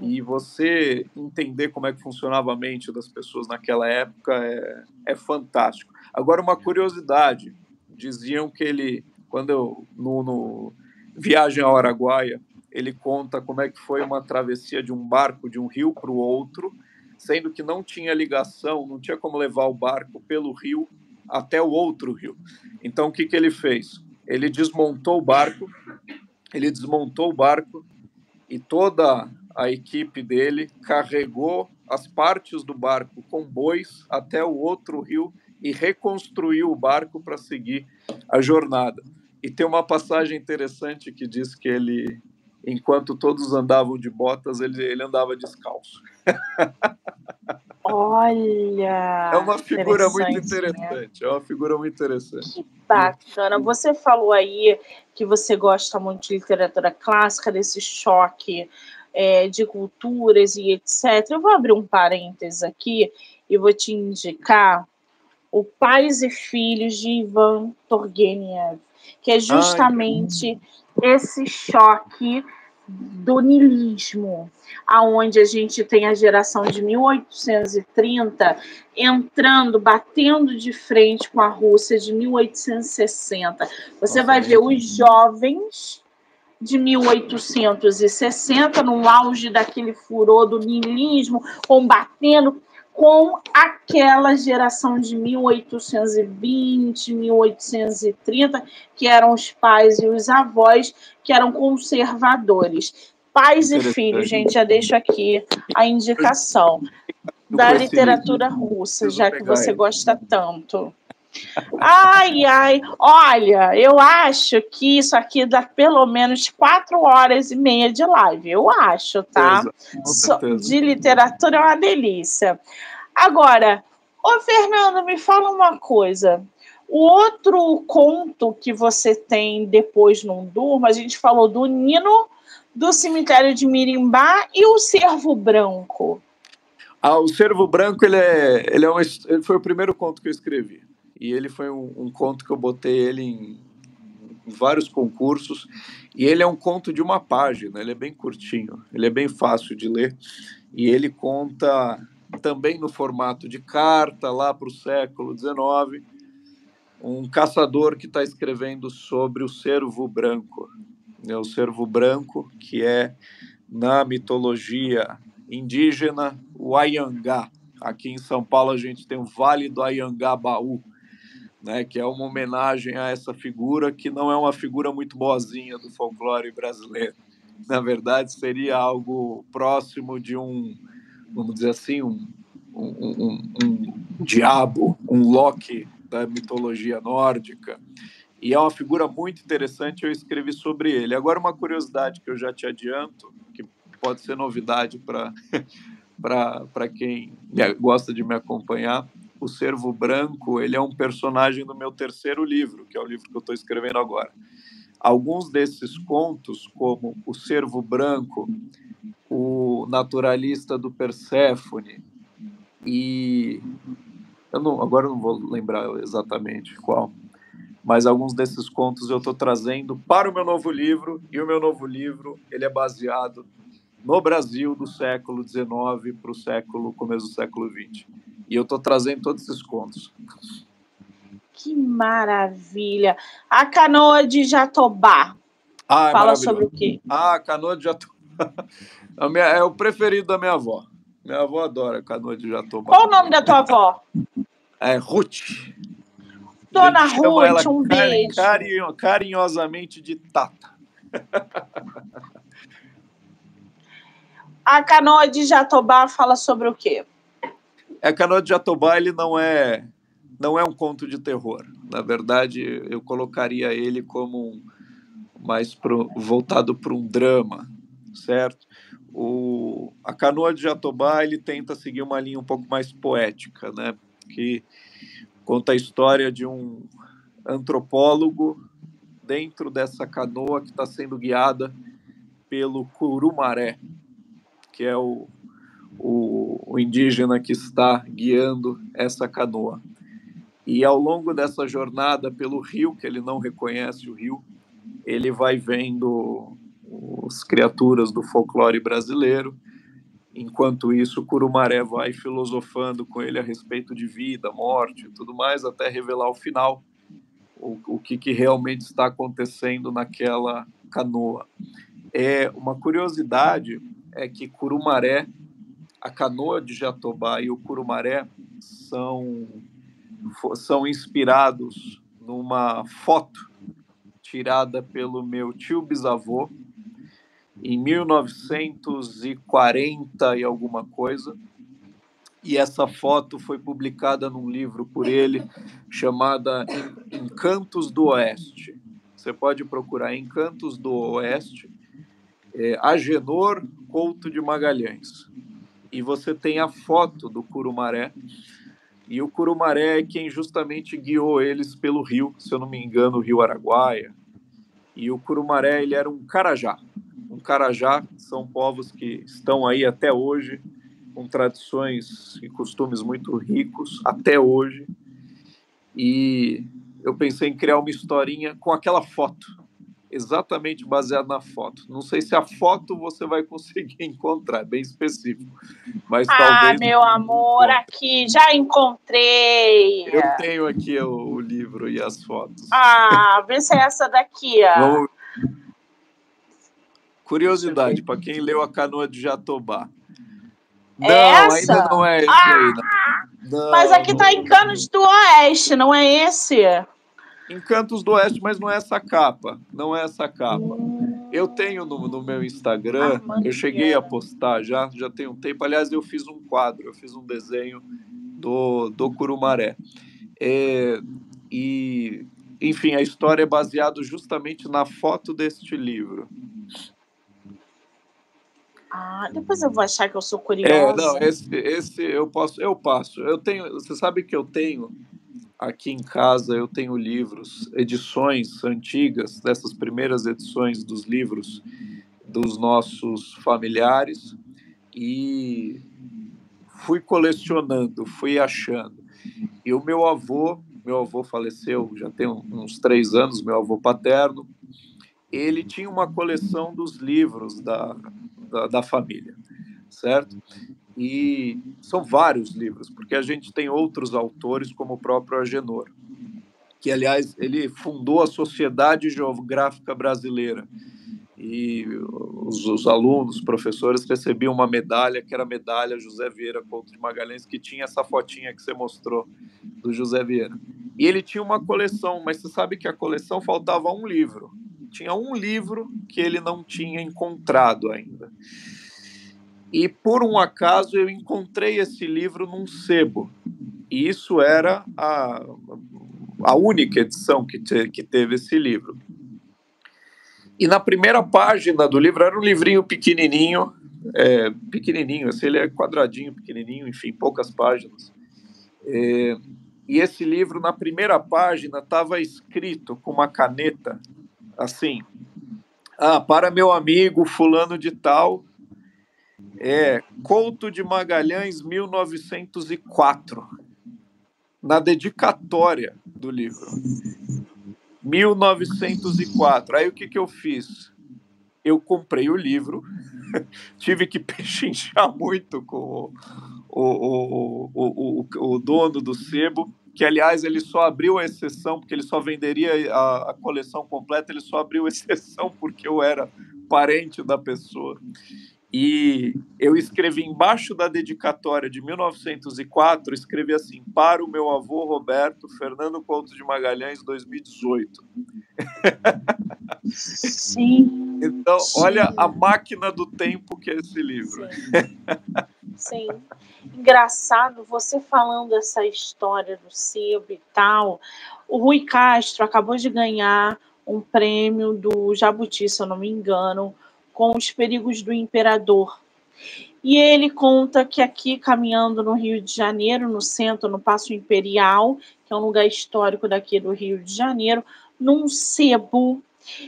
E você entender como é que funcionava a mente das pessoas naquela época é, é fantástico. Agora, uma curiosidade: diziam que ele, quando eu, no, no Viagem ao Araguaia, ele conta como é que foi uma travessia de um barco de um rio para o outro, sendo que não tinha ligação, não tinha como levar o barco pelo rio até o outro rio. Então, o que, que ele fez? Ele desmontou o barco, ele desmontou o barco e toda a equipe dele carregou as partes do barco com bois até o outro rio e reconstruiu o barco para seguir a jornada. E tem uma passagem interessante que diz que ele, enquanto todos andavam de botas, ele, ele andava descalço. Olha! É uma figura muito né? interessante. Né? É uma figura muito interessante. Que bacana. Você falou aí que você gosta muito de literatura clássica, desse choque é, de culturas e etc. Eu vou abrir um parênteses aqui e vou te indicar o Pais e Filhos de Ivan Turgenev, que é justamente Ai. esse choque do niilismo, aonde a gente tem a geração de 1830 entrando, batendo de frente com a Rússia de 1860. Você vai ver os jovens de 1860, no auge daquele furor do niilismo, combatendo com aquela geração de 1820, 1830, que eram os pais e os avós, que eram conservadores. Pais e filhos, gente, já deixo aqui a indicação da literatura russa, já que você gosta tanto. Ai, ai, olha, eu acho que isso aqui dá pelo menos quatro horas e meia de live, eu acho, tá? De literatura é uma delícia. Agora, ô Fernando, me fala uma coisa. O outro conto que você tem depois não durma, a gente falou do Nino, do cemitério de Mirimbá e o Cervo Branco. Ah, o Cervo Branco ele é, ele é uma, ele foi o primeiro conto que eu escrevi e ele foi um, um conto que eu botei ele em, em, vários concursos. E ele é um conto de uma página, ele é bem curtinho, ele é bem fácil de ler. E ele conta também no formato de carta lá para o século XIX, um caçador que está escrevendo sobre o cervo branco, né, o cervo branco que é na mitologia indígena o Ayangá. Aqui em São Paulo a gente tem o Vale do Ayangabaú, né, que é uma homenagem a essa figura que não é uma figura muito boazinha do folclore brasileiro. Na verdade, seria algo próximo de um, vamos dizer assim, um, um, um, um diabo, um Loki da mitologia nórdica. E é uma figura muito interessante, eu escrevi sobre ele. Agora, uma curiosidade que eu já te adianto, que pode ser novidade para quem gosta de me acompanhar, o Cervo Branco, ele é um personagem do meu terceiro livro, que é o livro que eu estou escrevendo agora. Alguns desses contos, como O Cervo Branco, O Naturalista do Perséfone e eu não, agora eu não vou lembrar exatamente qual, mas alguns desses contos eu estou trazendo para o meu novo livro e o meu novo livro ele é baseado no Brasil do século XIX para o século começo do século XX. E eu estou trazendo todos esses contos. Que maravilha! A canoa de Jatobá. Ah, é Fala sobre o quê? Ah, a canoa de Jatobá. Minha, é o preferido da minha avó. Minha avó adora canoa de Jatobá. Qual o nome da tua avó? É Ruth. Dona Ruth, um beijo. Carinho, carinhosamente de Tata. A canoa de Jatobá fala sobre o quê? A Canoa de Jatobá ele não é não é um conto de terror. Na verdade, eu colocaria ele como um, mais pro, voltado para um drama, certo? O, a Canoa de Jatobá ele tenta seguir uma linha um pouco mais poética, né? Que conta a história de um antropólogo dentro dessa canoa que está sendo guiada pelo Curumaré, que é o, o, o indígena que está guiando essa canoa. E ao longo dessa jornada pelo rio, que ele não reconhece o rio, ele vai vendo as criaturas do folclore brasileiro. Enquanto isso, Curumaré vai filosofando com ele a respeito de vida, morte e tudo mais, até revelar o final, o, o que, que realmente está acontecendo naquela canoa. É, uma curiosidade é que Curumaré, a canoa de Jatobá e o Curumaré são, são inspirados numa foto tirada pelo meu tio bisavô em 1940 e alguma coisa. E essa foto foi publicada num livro por ele chamada Encantos do Oeste. Você pode procurar Encantos do Oeste, é, Agenor Couto de Magalhães. E você tem a foto do Curumaré. E o Curumaré é quem justamente guiou eles pelo rio, se eu não me engano, o Rio Araguaia. E o Curumaré, ele era um carajá. Um carajá são povos que estão aí até hoje, com tradições e costumes muito ricos, até hoje. E eu pensei em criar uma historinha com aquela foto, exatamente baseada na foto. Não sei se a foto você vai conseguir encontrar, é bem específico. Mas ah, talvez. meu amor, aqui, já encontrei. Eu tenho aqui o, o, livro e as fotos. Ah, vê se é essa daqui, ó. Vamos... Curiosidade, para quem leu A Canoa de Jatobá. Não, essa? ainda não é esse ah, aí. Não. Não, mas aqui está em Canos do Oeste, não é esse? Encantos do Oeste, mas não é essa capa. Não é essa capa. Eu tenho no, no meu Instagram, eu cheguei a postar já, já tem um tempo. Aliás, eu fiz um quadro, eu fiz um desenho do, do Curumaré. É, e, enfim, a história é baseada justamente na foto deste livro. Ah, depois eu vou achar que eu sou curiosa. É, não, esse, esse eu posso, eu passo. Eu tenho, você sabe que eu tenho aqui em casa eu tenho livros, edições antigas, dessas primeiras edições dos livros dos nossos familiares e fui colecionando, fui achando. E o meu avô, meu avô faleceu já tem uns três anos, meu avô paterno, ele tinha uma coleção dos livros da, da, da família, certo? E são vários livros, porque a gente tem outros autores, como o próprio Agenor, que, aliás, ele fundou a Sociedade Geográfica Brasileira. E os, os alunos, os professores recebiam uma medalha, que era a medalha José Vieira Couto de Magalhães, que tinha essa fotinha que você mostrou do José Vieira. E ele tinha uma coleção, mas você sabe que a coleção faltava um livro. Tinha um livro que ele não tinha encontrado ainda. E por um acaso eu encontrei esse livro num sebo. E isso era a, a única edição que, te, que teve esse livro. E na primeira página do livro era um livrinho pequenininho, é, pequenininho, assim, ele é quadradinho, pequenininho, enfim, poucas páginas. É, e esse livro, na primeira página, estava escrito com uma caneta, assim, ah, para meu amigo fulano de tal, é Couto de Magalhães, 1904, na dedicatória do livro. 1904. Aí o que, que eu fiz? Eu comprei o livro, tive que pechinchar muito com o, o, o, o, o dono do sebo, que aliás ele só abriu a exceção, porque ele só venderia a, a coleção completa, ele só abriu exceção porque eu era parente da pessoa. E eu escrevi embaixo da dedicatória de 1904, escrevi assim: para o meu avô Roberto Fernando Couto de Magalhães, 2018. Sim. então, sim. olha a máquina do tempo que é esse livro. Sim. sim. Engraçado, você falando essa história do sebo e tal. O Rui Castro acabou de ganhar um prêmio do Jabuti, se eu não me engano, com os perigos do imperador. E ele conta que aqui, caminhando no Rio de Janeiro, no centro, no Paço Imperial, que é um lugar histórico daqui do Rio de Janeiro, num sebo,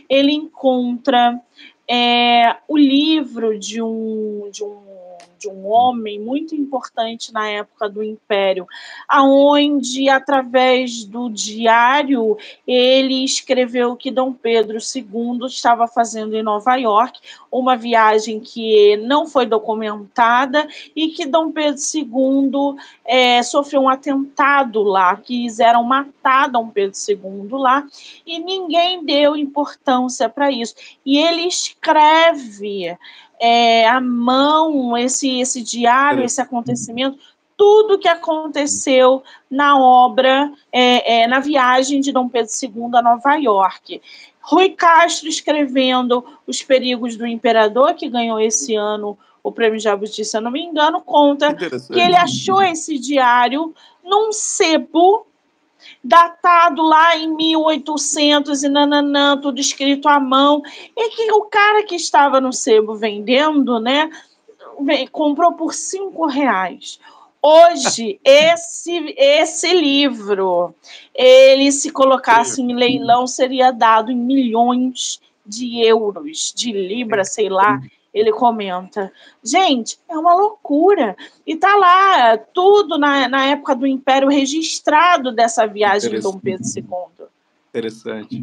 ele encontra é, o livro de um, de um de um homem muito importante na época do Império, aonde através do diário ele escreveu que Dom Pedro II estava fazendo em Nova York uma viagem que não foi documentada e que Dom Pedro II é, sofreu um atentado lá, quiseram matar Dom Pedro II lá e ninguém deu importância para isso. E ele escreve é, à mão esse, esse diário, esse acontecimento, tudo que aconteceu na obra, é, é, na viagem de Dom Pedro II a Nova York. Rui Castro escrevendo Os Perigos do Imperador, que ganhou esse ano o prêmio Jabuti, se eu não me engano, conta que ele achou esse diário num sebo datado lá em 1800 e nananã, tudo escrito à mão, e que o cara que estava no sebo vendendo, né, comprou por cinco reais. Hoje, esse, esse livro, ele se colocasse em leilão, seria dado em milhões de euros, de libras, sei lá ele comenta. Gente, é uma loucura. E tá lá tudo na, na época do Império registrado dessa viagem de Dom Pedro II. Interessante.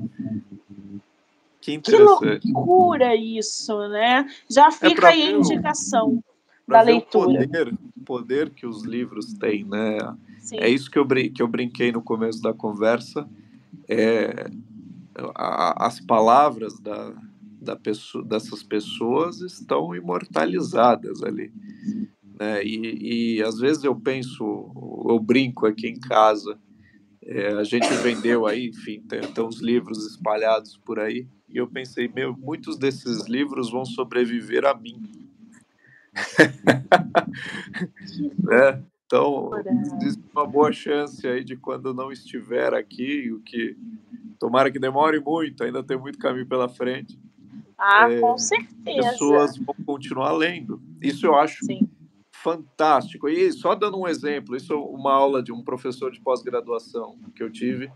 Que interessante. Que loucura isso, né? Já é fica é aí a indicação da leitura. O poder, poder que os livros têm, né? Sim. É isso que eu, que eu brinquei no começo da conversa. É, a, as palavras da, da pessoa, dessas pessoas estão imortalizadas ali. Né? E, e às vezes eu penso, eu brinco aqui em casa, é, a gente vendeu aí, enfim, tem, tem uns livros espalhados por aí, e eu pensei, meu, muitos desses livros vão sobreviver a mim. né? Então, existe uma boa chance aí de quando não estiver aqui, o que tomara que demore muito, ainda tem muito caminho pela frente, ah, é, com certeza. Pessoas vão continuar lendo. Isso eu acho Sim. fantástico. E só dando um exemplo, isso é uma aula de um professor de pós-graduação que eu tive,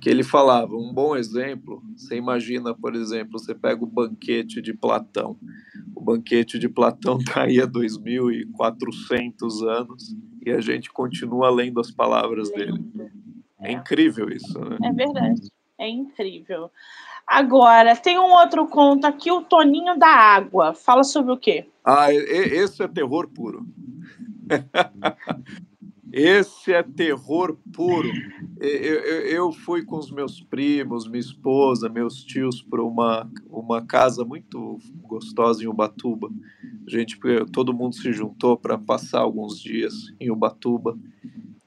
que ele falava, um bom exemplo, você imagina, por exemplo, você pega o banquete de Platão. O banquete de Platão está aí há 2.400 anos e a gente continua lendo as palavras dele. É. é incrível isso, né? É verdade. É incrível. Agora, tem um outro conto aqui, o Toninho da Água. Fala sobre o quê? Ah, esse é terror puro. esse é terror puro. Eu, eu, eu, fui com os meus primos, minha esposa, meus tios para uma, uma casa muito gostosa em Ubatuba. A gente, todo mundo se juntou para passar alguns dias em Ubatuba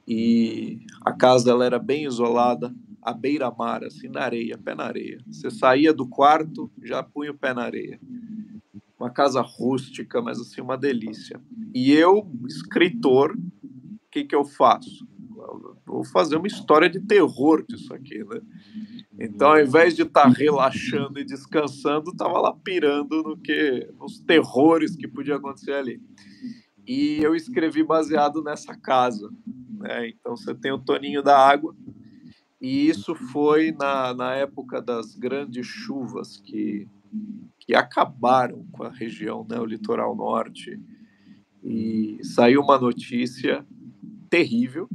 e a casa ela era bem isolada à beira-mar, assim, na areia, pé na areia. Você saía do quarto, já punha o pé na areia. Uma casa rústica, mas assim, uma delícia. E eu, escritor, o que, que eu faço? vou fazer uma história de terror disso aqui, né? Então, ao invés de estar tá relaxando e descansando, estava lá pirando no que, nos terrores que podia acontecer ali. E eu escrevi baseado nessa casa. Né? Então, você tem o Toninho da Água, e isso foi na, na época das grandes chuvas que, que acabaram com a região, né, o litoral norte. E saiu uma notícia terrível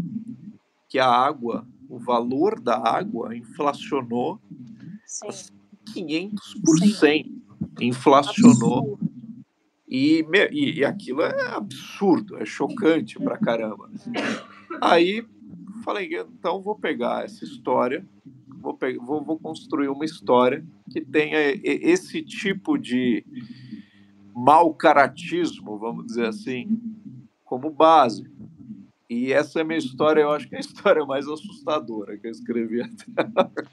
que a água, o valor da água inflacionou Sim. 500%. Sim. Inflacionou. E, e, e, aquilo é absurdo, é chocante pra caramba. Aí falei, então vou pegar essa história, vou, vou, vou construir uma história que tenha esse tipo de mau caratismo, vamos dizer assim, como base. E essa é minha história, eu acho que é a história mais assustadora que eu escrevi até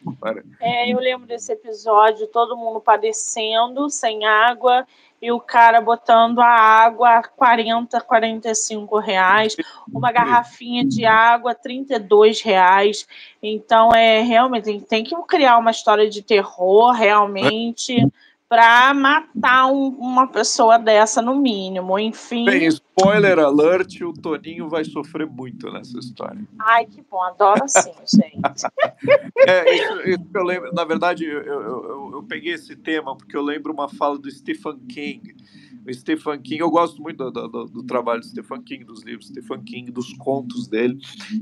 agora. É, eu lembro desse episódio, todo mundo padecendo, sem água, e o cara botando a água a 40, 45 reais, uma garrafinha de água 32 reais. Então é realmente tem que criar uma história de terror realmente para matar um, uma pessoa dessa no mínimo. Enfim. Bem, spoiler alert, o Toninho vai sofrer muito nessa história. Ai, que bom, adoro assim, gente. é, isso, isso eu lembro, na verdade, eu, eu, eu, eu, peguei esse tema porque eu lembro uma fala do Stephen King O Stephen King, eu gosto muito do, do, do, trabalho do Stephen King, dos livros do Stephen King, dos contos dele.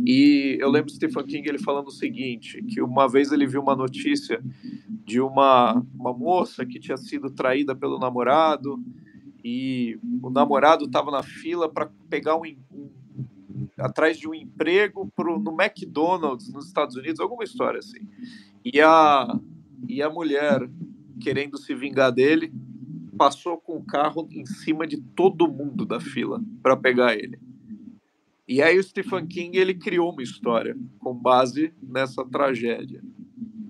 E eu lembro do Stephen King ele falando o seguinte: que uma vez ele viu uma notícia de uma, uma moça que tinha sido traída pelo namorado e o namorado estava na fila para pegar um, um, atrás de um emprego pro, no McDonald's nos Estados Unidos, alguma história assim. E a, e a mulher, querendo se vingar dele, passou com o carro em cima de todo mundo da fila para pegar ele. E aí o Stephen King ele criou uma história com base nessa tragédia.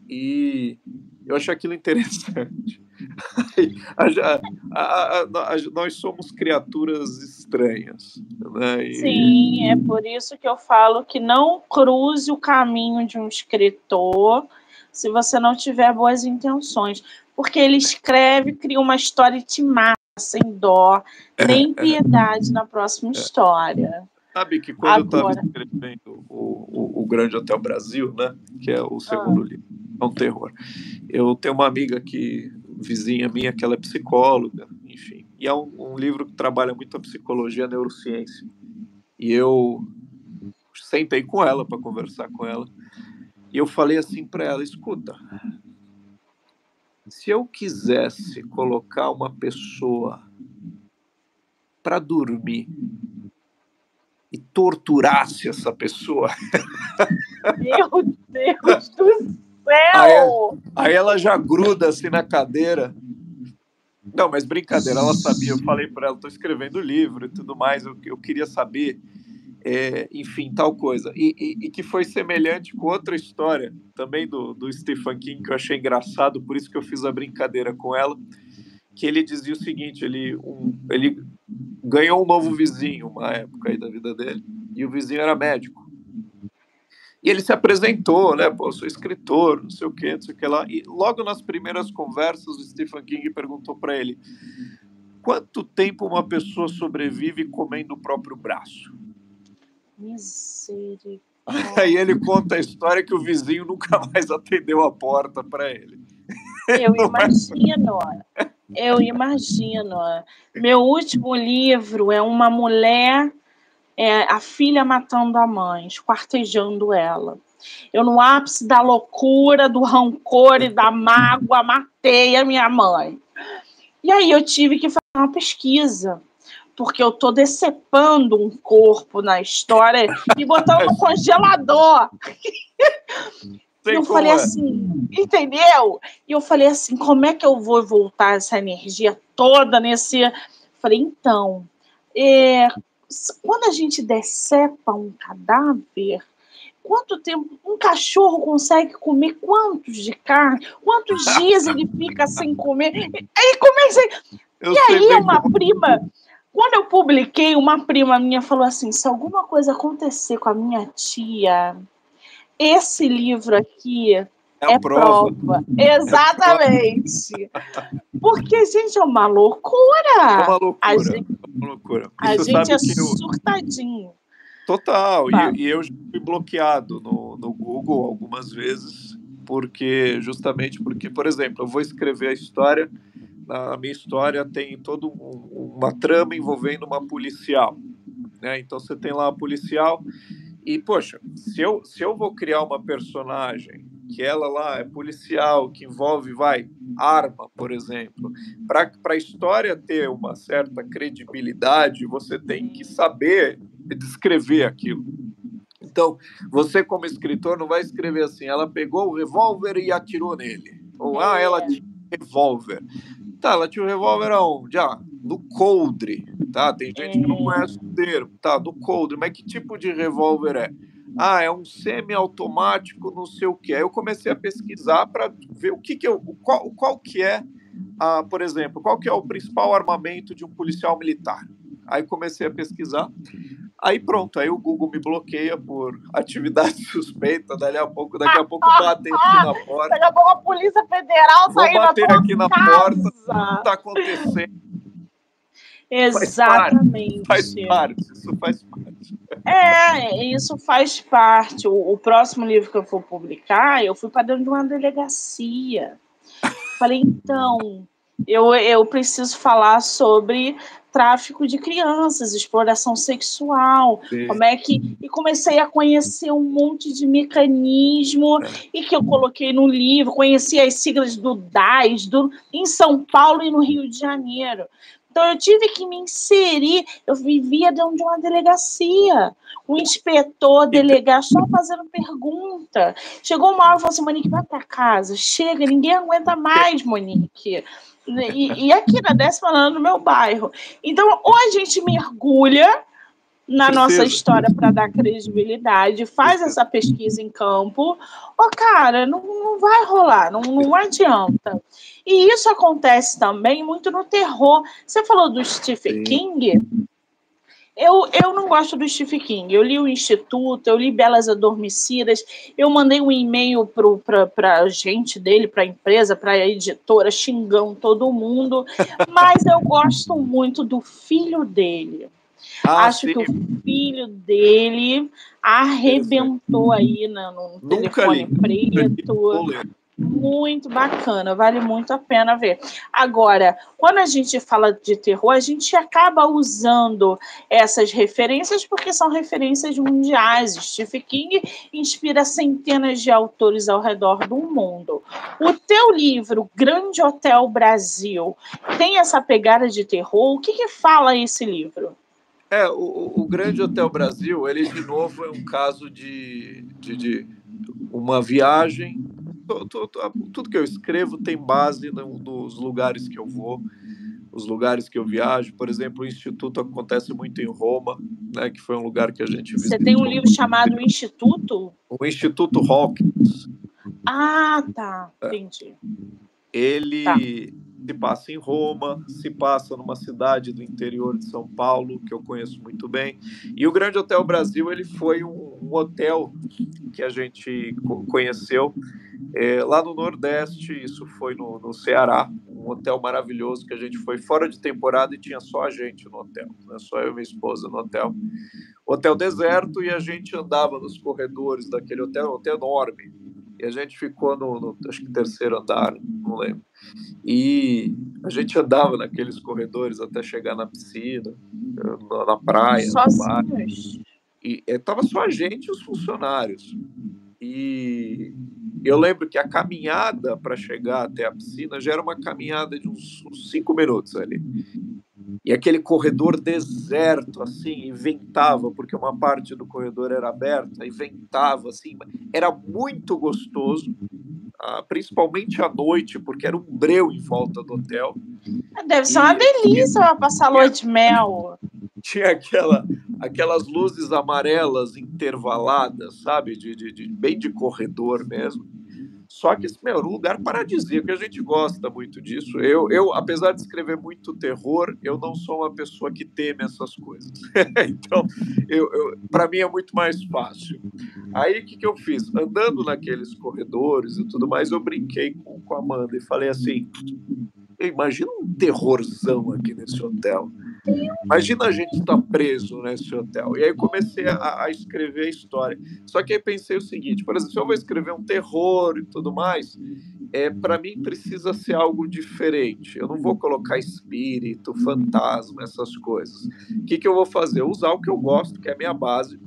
E eu acho aquilo interessante. a, a, a, nós somos criaturas estranhas. Né? E... Sim, é por isso que eu falo que não cruze o caminho de um escritor se você não tiver boas intenções. Porque ele escreve, cria uma história e te mata sem dó, nem piedade na próxima história. Sabe que quando Agora... eu estava escrevendo o, o, o, Grande Hotel Brasil, né, que é o segundo ah. livro, é um terror, eu tenho uma amiga que vizinha minha que ela é psicóloga, enfim. E é um, um livro que trabalha muito a psicologia, a neurociência. E eu sentei com ela para conversar com ela. E eu falei assim para ela: escuta, se eu quisesse colocar uma pessoa para dormir e torturasse essa pessoa. Meu Deus do céu! Aí, aí, ela já gruda assim na cadeira. Não, mas brincadeira, ela sabia. Eu falei para ela, estou escrevendo livro e tudo mais. Eu, eu queria saber, é, enfim, tal coisa. E, e, e, que foi semelhante com outra história, também do, do Stephen King, que eu achei engraçado, por isso que eu fiz a brincadeira com ela. Que ele dizia o seguinte: ele, um, ele ganhou um novo vizinho, uma época aí da vida dele, e o vizinho era médico. E ele se apresentou, né? Pô, sou escritor, não sei o quê, não sei o que lá. E logo nas primeiras conversas, o Stephen King perguntou para ele: quanto tempo uma pessoa sobrevive comendo o próprio braço? Misericórdia. Aí ele conta a história que o vizinho nunca mais atendeu a porta para ele. Eu imagino. Eu imagino. Meu último livro é uma mulher é, a filha matando a mãe, esquartejando ela. Eu, no ápice da loucura, do rancor e da mágoa, matei a minha mãe. E aí eu tive que fazer uma pesquisa, porque eu tô decepando um corpo na história e botando no congelador. E eu falei é. assim, entendeu? E eu falei assim, como é que eu vou voltar essa energia toda nesse. Falei, então, é, quando a gente decepa um cadáver, quanto tempo um cachorro consegue comer quantos de carne? Quantos dias ele fica sem comer? Aí comecei. Eu e aí uma prima, quando eu publiquei, uma prima minha falou assim: se alguma coisa acontecer com a minha tia, esse livro aqui é, é prova. prova. Exatamente. Porque, gente, é uma loucura. É uma loucura. A gente, é uma loucura. A gente é eu... surtadinho. Total. Tá. E, e, eu já fui bloqueado no, no Google algumas vezes, porque justamente porque, por exemplo, eu vou escrever a história, a minha história tem toda um, uma trama envolvendo uma policial. Né? Então você tem lá a policial e, poxa, se eu, se eu vou criar uma personagem que ela lá é policial, que envolve, vai, arma, por exemplo. Para a história ter uma certa credibilidade, você tem que saber descrever aquilo. Então, você como escritor não vai escrever assim, ela pegou o revólver e atirou nele. Ou, ah, ela tinha um revólver. Tá, ela tinha um revólver aonde? Ah, no coldre, tá? Tem gente que não conhece o termo. Tá, no coldre. Mas que tipo de revólver é? Ah, é um semiautomático, não sei o que. Aí eu comecei a pesquisar para ver o que, que eu, qual, qual que é, ah, por exemplo, qual que é o principal armamento de um policial militar. Aí comecei a pesquisar. Aí pronto, aí o Google me bloqueia por atividade suspeita. Daqui a pouco, daqui a pouco batem aqui na porta. Daqui a pouco a Polícia Federal Vou bater aqui na porta. O que está acontecendo? Exatamente. Faz parte, faz parte, isso faz parte. É, isso faz parte. O, o, próximo livro que eu for publicar, eu fui para dentro de uma delegacia. Falei, então, eu, eu preciso falar sobre tráfico de crianças, exploração sexual, Sim. como é que e comecei a conhecer um monte de mecanismo é. e que eu coloquei no livro, conheci as siglas do DAS do, em São Paulo e no Rio de Janeiro. Então eu tive que me inserir, eu vivia dentro de uma delegacia, o inspetor, delegado, só fazendo pergunta. Chegou uma hora e falou assim, Monique, vai para casa, chega, ninguém aguenta mais, Monique. E, e aqui na décima ano no meu bairro. Então, ou a gente mergulha na Precisa. nossa história para dar credibilidade, faz essa pesquisa em campo, ou cara, não, não vai rolar, não, não adianta. E isso acontece também muito no terror. Você falou do Stephen Sim. King. Eu, eu não gosto do Stephen King. Eu li o Instituto, eu li Belas Adormecidas, eu mandei um e-mail para a gente dele, para a empresa, para a editora, xingando todo mundo. Mas eu gosto muito do filho dele. Ah, Acho sim. que o filho dele arrebentou aí no, no telefone preto muito bacana, vale muito a pena ver. Agora, quando a gente fala de terror, a gente acaba usando essas referências porque são referências mundiais. Stephen King inspira centenas de autores ao redor do mundo. O teu livro, Grande Hotel Brasil, tem essa pegada de terror? O que, que fala esse livro? É, o, o Grande Hotel Brasil, ele de novo é um caso de, de, de uma viagem tudo que eu escrevo tem base nos lugares que eu vou, os lugares que eu viajo. Por exemplo, o Instituto acontece muito em Roma, né, que foi um lugar que a gente visitou. Você tem um livro chamado Instituto? O Instituto Hawkins. Ah, tá. É. Entendi. Ele tá. Se passa em Roma, se passa numa cidade do interior de São Paulo, que eu conheço muito bem. E o Grande Hotel Brasil, ele foi um, um hotel que a gente conheceu é, lá no Nordeste, isso foi no, no, Ceará, um hotel maravilhoso que a gente foi fora de temporada e tinha só a gente no hotel, né? só eu e minha esposa no hotel. Hotel deserto e a gente andava nos corredores daquele hotel, um hotel enorme. E a gente ficou no, no acho que terceiro andar, não lembro. E a gente andava naqueles corredores até chegar na piscina, na, praia. Sozinhos? E estava só a gente e os funcionários. E eu lembro que a caminhada para chegar até a piscina já era uma caminhada de uns, uns cinco minutos ali. E aquele corredor deserto, assim, e ventava, porque uma parte do corredor era aberta, e ventava, assim. Era muito gostoso, ah, principalmente à noite, porque era um breu em volta do hotel. Deve ser uma delícia passar lua de mel. Tinha aquela, aquelas luzes amarelas intervaladas, sabe? De, de, de, bem de corredor mesmo. Só que, meu, um lugar paradisíaco, a gente gosta muito disso. Eu, eu, apesar de escrever muito terror, eu não sou uma pessoa que teme essas coisas. então, eu, eu para mim é muito mais fácil. Aí, o que, que eu fiz? Andando naqueles corredores e tudo mais, eu brinquei com, com a Amanda e falei assim, imagina um terrorzão aqui nesse hotel. Imagina a gente estar tá preso nesse hotel. E aí comecei a, a, escrever a história. Só que aí pensei o seguinte: por exemplo, se eu vou escrever um terror e tudo mais, é, para mim precisa ser algo diferente. Eu não vou colocar espírito, fantasma, essas coisas. O que, que eu vou fazer? Usar o que eu gosto, que é a minha base,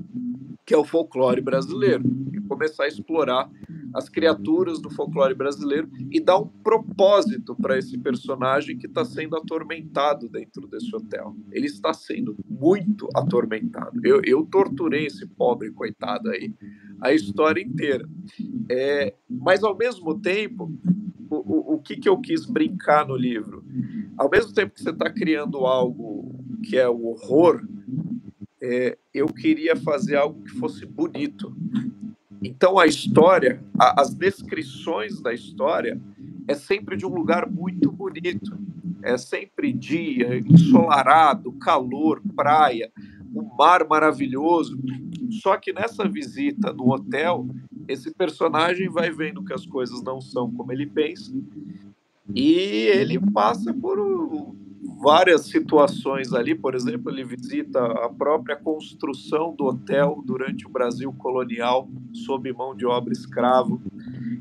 que é o folclore brasileiro, e começar a explorar as criaturas do folclore brasileiro e dar um propósito para esse personagem que está sendo atormentado dentro desse hotel. Ele está sendo muito atormentado. Eu, eu torturei esse pobre coitado aí a história inteira. É, mas ao mesmo tempo, o, o, o que, que eu quis brincar no livro? Ao mesmo tempo que você está criando algo que é o horror, é, eu queria fazer algo que fosse bonito. Então a história, a, as descrições da história é sempre de um lugar muito bonito. É sempre dia, ensolarado, calor, praia, um mar maravilhoso. Só que nessa visita no hotel, esse personagem vai vendo que as coisas não são como ele pensa e ele passa por várias situações ali, por exemplo, ele visita a própria construção do hotel durante o Brasil colonial, sob mão de obra escravo.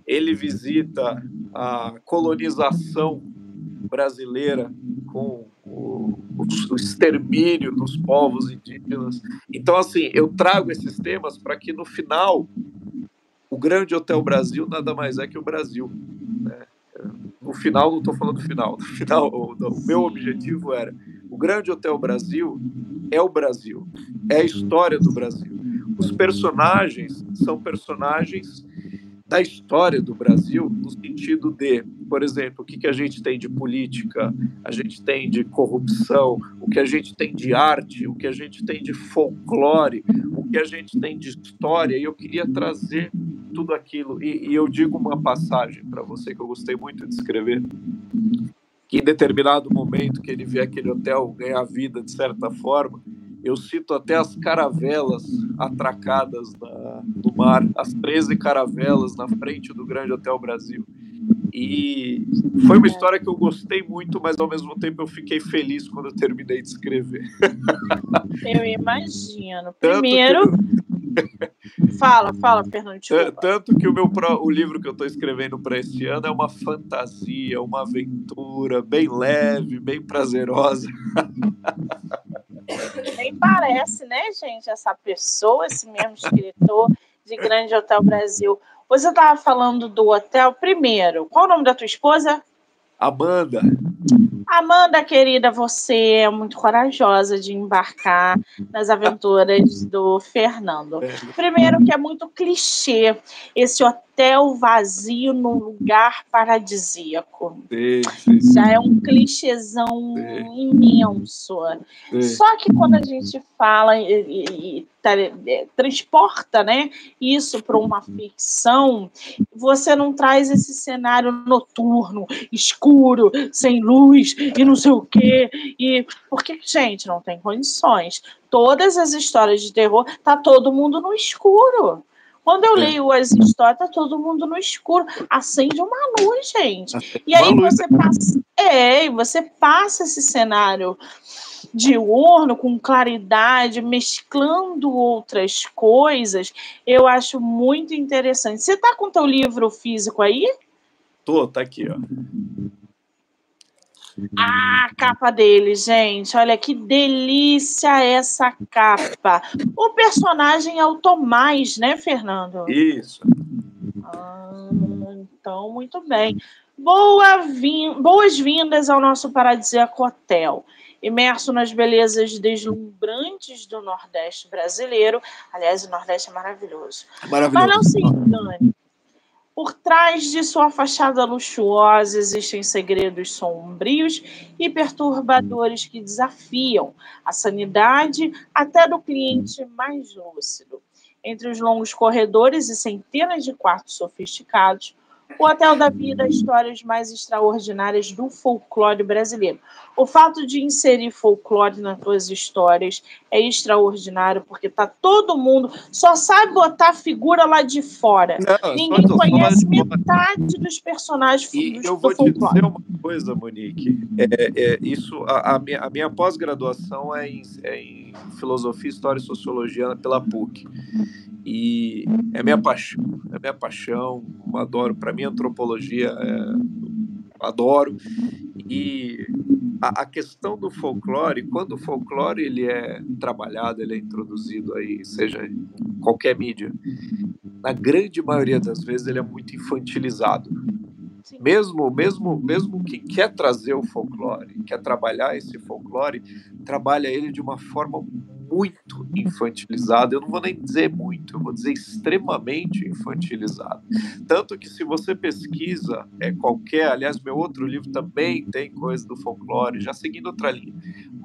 Ele visita a colonização brasileira com o, o, extermínio dos povos indígenas. Então, assim, eu trago esses temas para que no final o Grande Hotel Brasil nada mais é que o Brasil. Né? No final, não estou falando do final, no final, o, o meu objetivo era o Grande Hotel Brasil é o Brasil, é a história do Brasil. Os personagens são personagens da história do Brasil, no sentido de, por exemplo, o que, que a gente tem de política, a gente tem de corrupção, o que a gente tem de arte, o que a gente tem de folclore, o que a gente tem de história, e eu queria trazer tudo aquilo. E, e eu digo uma passagem para você que eu gostei muito de escrever, que em determinado momento que ele vê aquele hotel ganhar vida de certa forma, eu cito até as caravelas atracadas na, no mar, as 13 caravelas na frente do Grande Hotel Brasil. E foi uma história que eu gostei muito, mas ao mesmo tempo eu fiquei feliz quando eu terminei de escrever. Eu imagino. Primeiro. fala, fala, Fernando. Tanto que o meu o livro que eu estou escrevendo para esse ano é uma fantasia, uma aventura bem leve, bem prazerosa. Parece, né, gente? Essa pessoa, esse mesmo escritor de Grande Hotel Brasil. Você estava falando do hotel primeiro. Qual o nome da tua esposa? Amanda. Amanda, querida, você é muito corajosa de embarcar nas aventuras do Fernando. Primeiro, que é muito clichê esse hotel vazio num lugar paradisíaco. Sim, sim. Já é um clichêzão imenso. Só que quando a gente fala e, e, e é, transporta né, isso para uma ficção, você não traz esse cenário noturno, escuro, sem luz e não sei o quê. E porque, gente, não tem condições. Todas as histórias de terror, tá todo mundo no escuro. Quando eu é. leio as histórias, tá todo mundo no escuro. Acende uma luz, gente. E aí você passa. É, você passa esse cenário diurno, com claridade, mesclando outras coisas, eu acho muito interessante. Você tá com teu livro físico aí? Tô, tá aqui, ó. Ah, a capa dele, gente. Olha que delícia essa capa. O personagem é o Tomás, né, Fernando? Isso. Ah, então, muito bem. Boa Boas-vindas ao nosso paradisíaco hotel imerso nas belezas deslumbrantes do Nordeste brasileiro. Aliás, o Nordeste é maravilhoso. maravilhoso. Mas não se engane. Por trás de sua fachada luxuosa existem segredos sombrios e perturbadores que desafiam a sanidade até do cliente mais lúcido. Entre os longos corredores e centenas de quartos sofisticados, o Hotel da Vida, histórias mais extraordinárias do folclore brasileiro. O fato de inserir folclore nas suas histórias é extraordinário, porque tá todo mundo só sabe botar figura lá de fora. Não, Ninguém conhece metade dos personagens e do, eu vou te dizer uma coisa, Monique. É, é isso, a, a minha, minha pós-graduação é em, é em filosofia, história e sociologia pela PUC e é minha paixão, é minha paixão, eu adoro. Para mim, antropologia, é, adoro. E a, a, questão do folclore, quando o folclore ele é trabalhado, ele é introduzido aí, seja em qualquer mídia, na grande maioria das vezes ele é muito infantilizado. Mesmo, mesmo, mesmo quem quer trazer o folclore, quer trabalhar esse folclore, trabalha ele de uma forma muito infantilizado. Eu não vou nem dizer muito, eu vou dizer extremamente infantilizado. Tanto que se você pesquisa é, qualquer, aliás, meu outro livro também tem coisa do folclore, já seguindo outra linha,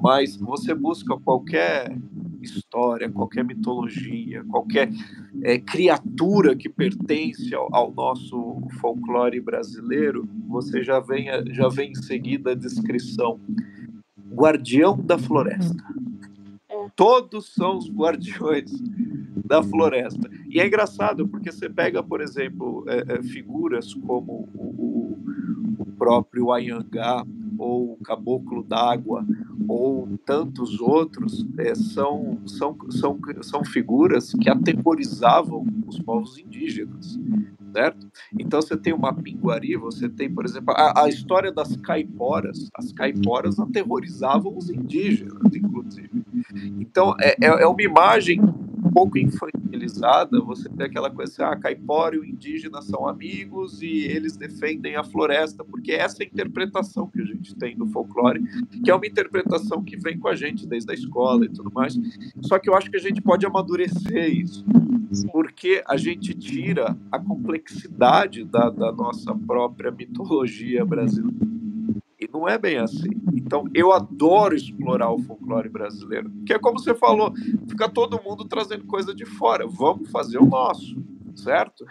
mas você busca qualquer história, qualquer mitologia, qualquer é, criatura que pertence ao, ao, nosso folclore brasileiro, você já vem, já vem em seguida a descrição. Guardião da floresta todos são os guardiões da floresta. E é engraçado porque você pega, por exemplo, é, é, figuras como o, o próprio Ayangá ou o Caboclo d'Água ou tantos outros é, são, são, são, são figuras que atemorizavam os povos indígenas. Certo? Então você tem uma pinguari, você tem, por exemplo, a, a, história das caiporas. As caiporas aterrorizavam os indígenas, inclusive. Então é, é, é uma imagem um pouco infantilizada. Você tem aquela coisa assim, ah, caipora e o indígena são amigos e eles defendem a floresta, porque essa é a interpretação que a gente tem do folclore, que é uma interpretação que vem com a gente desde a escola e tudo mais. Só que eu acho que a gente pode amadurecer isso, porque a gente tira a complexidade da, da nossa própria mitologia brasileira. Não é bem assim. Então, eu adoro explorar o folclore brasileiro. Que é como você falou, fica todo mundo trazendo coisa de fora. Vamos fazer o nosso, certo?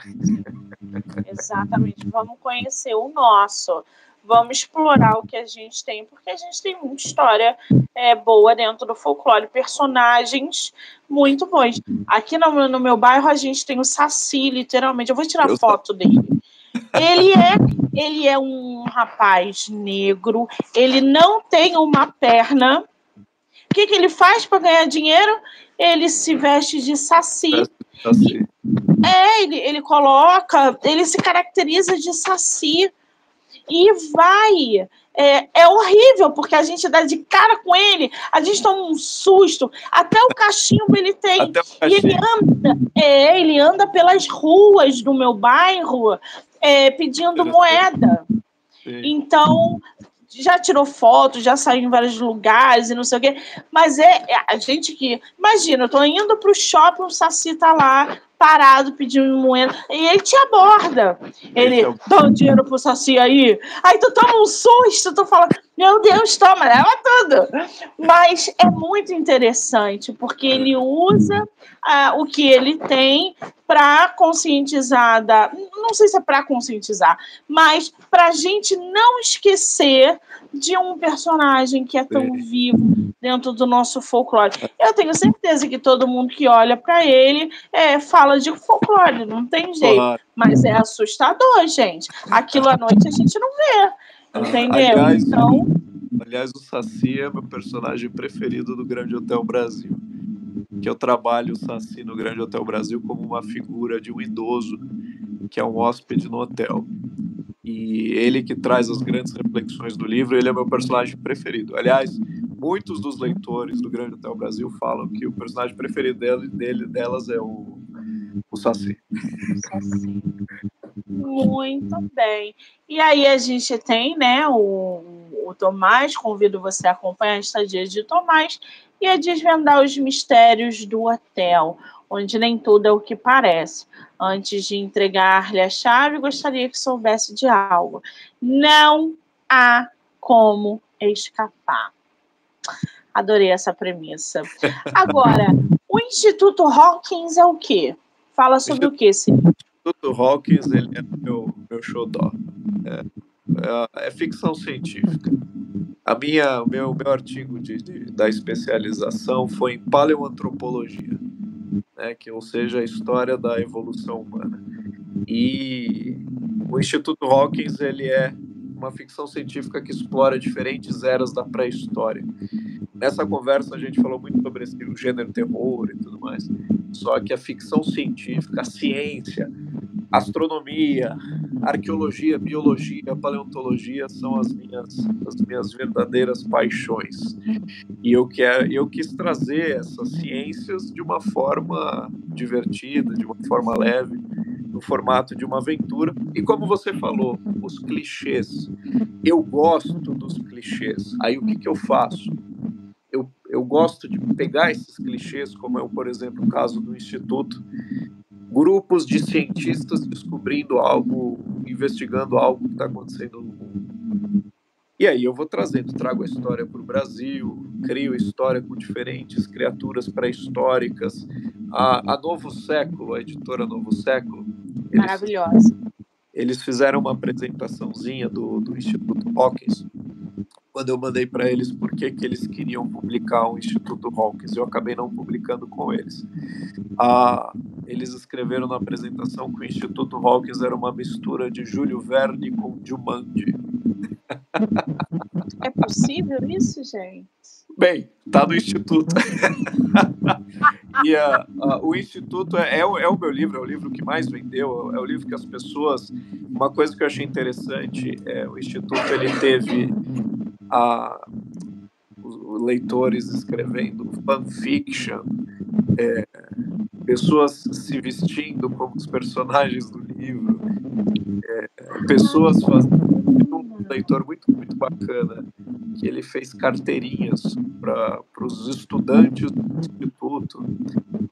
Exatamente. Vamos conhecer o nosso vamos explorar o que a gente tem, porque a gente tem muita história é, boa dentro do folclore, personagens muito bons. Aqui no, no, meu bairro a gente tem o Saci, literalmente. Eu vou tirar eu foto sei. dele. Ele é, ele é um rapaz negro, ele não tem uma perna. O que, que ele faz para ganhar dinheiro? Ele se veste de saci. saci. É, ele, ele coloca, ele se caracteriza de saci e vai. É, é, horrível, porque a gente dá de cara com ele, a gente toma um susto, até o cachimbo ele tem. Cachimbo. E ele anda, é, ele anda pelas ruas do meu bairro é, pedindo moeda. Sim. Então, já tirou foto, já saiu em vários lugares e não sei o quê. Mas é, é a gente que. Imagina, eu tô indo pro shopping, o Saci tá lá, parado, pedindo moeda, e ele te aborda. Ele é o... dá um dinheiro pro Saci aí. Aí tu toma um susto, tu fala, meu Deus, toma, leva tudo. Mas é muito interessante, porque ele usa uh, o que ele tem para conscientizar, da, não sei se é para conscientizar, mas para a gente não esquecer de um personagem que é tão vivo dentro do nosso folclore. Eu tenho certeza que todo mundo que olha para ele é, fala de folclore, não tem jeito. Mas é assustador, gente. Aquilo à noite a gente não vê. Entendeu? Aliás, então. Aliás, o Saci é meu personagem preferido do Grande Hotel Brasil. Que eu trabalho o Saci no Grande Hotel Brasil como uma figura de um idoso que é um hóspede no hotel. E ele que traz as grandes reflexões do livro, ele é meu personagem preferido. Aliás, muitos dos leitores do Grande Hotel Brasil falam que o personagem preferido dele, dele delas é o, o Saci. Muito bem. E aí a gente tem, né, o, o Tomás, convido você a acompanhar a estadia de Tomás e a desvendar os mistérios do hotel, onde nem tudo é o que parece. Antes de entregar-lhe a chave, gostaria que soubesse de algo. Não há como escapar. Adorei essa premissa. Agora, o Instituto Hawkins é o quê? Fala sobre o que, Silvio? Instituto Hawkins ele é meu, meu xodó. É, é, é, ficção científica. A minha, o meu, meu artigo de, de, da especialização foi em paleoantropologia, né, que ou seja, a história da evolução humana. E o Instituto Hawkins ele é uma ficção científica que explora diferentes eras da pré-história. Nessa conversa a gente falou muito sobre esse, o gênero terror e tudo mais. Só que a ficção científica, a ciência, astronomia, arqueologia, biologia, paleontologia são as minhas, as minhas verdadeiras paixões. E eu, quer, eu quis trazer essas ciências de uma forma divertida, de uma forma leve, no formato de uma aventura. E como você falou, os clichês. Eu gosto dos clichês. Aí o que, que eu faço? Gosto de pegar esses clichês, como é, o, por exemplo, o caso do Instituto, grupos de cientistas descobrindo algo, investigando algo que está acontecendo no mundo. E aí eu vou trazendo, trago a história para o Brasil, crio história com diferentes criaturas pré-históricas. A, a, Novo Século, a editora Novo Século. Eles, Maravilhosa. Eles fizeram uma apresentaçãozinha do, do Instituto Hawkins quando eu mandei para eles por que, que eles queriam publicar o Instituto Hawkins. Eu acabei não publicando com eles. Ah, eles escreveram na apresentação que o Instituto Hawkins era uma mistura de Júlio Verne com Jumanji. É possível isso, gente? Bem, tá no Instituto. E a, a, o Instituto é, é, o, é, o meu livro, é o livro que mais vendeu, é o livro que as pessoas. Uma coisa que eu achei interessante é o Instituto ele teve a, leitores escrevendo fanfiction, é, pessoas se vestindo como os personagens do livro, é, pessoas fazendo um leitor muito, muito bacana, que ele fez carteirinhas para os estudantes do instituto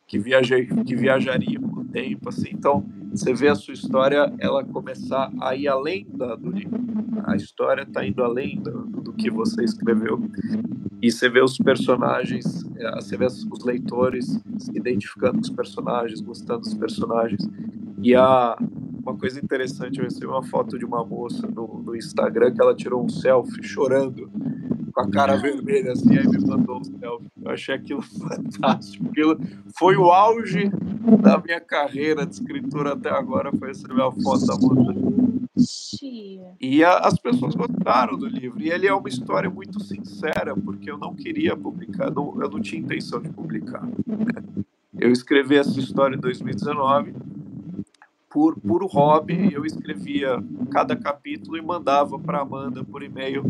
que, viaja, que viajariam no tempo. Assim. Então, você vê a sua história ela começar a ir além da, do livro. A história está indo além do, do que você escreveu. E você vê os personagens, é, você vê os leitores se identificando com os personagens, gostando dos personagens. E a, uma coisa interessante, eu recebi uma foto de uma moça no, no Instagram que ela tirou um selfie chorando, com a cara vermelha assim, aí me mandou um selfie. Eu achei aquilo fantástico. Aquilo foi o auge da minha carreira de escritura até agora, foi receber a foto da moça. E a, as pessoas gostaram do livro. E ele é uma história muito sincera, porque eu não queria publicar, não, eu não tinha intenção de publicar. Né? Eu escrevi essa história em 2019 por puro hobby, eu escrevia cada capítulo e mandava para Amanda por e-mail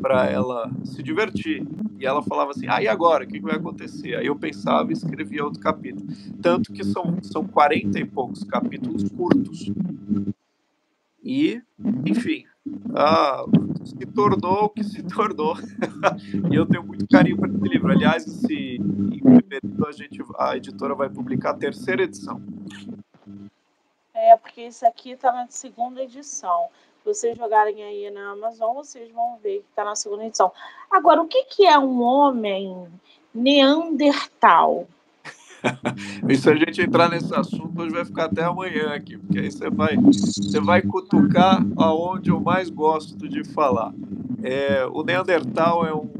para ela se divertir. E ela falava assim: ah, e agora? O que vai acontecer? Aí eu pensava e escrevia outro capítulo. Tanto que são, são 40 e poucos capítulos curtos. E, enfim, ah, se tornou o que se tornou. e eu tenho muito carinho para esse livro. Aliás, esse, em fevereiro a, gente, a editora vai publicar a terceira edição. É, porque isso aqui está na segunda edição. Se vocês jogarem aí na Amazon, vocês vão ver que está na segunda edição. Agora, o que, que é um homem neandertal? e se a gente entrar nesse assunto, hoje vai ficar até amanhã aqui, porque aí você vai, você vai cutucar aonde eu mais gosto de falar. É, o Neandertal é um,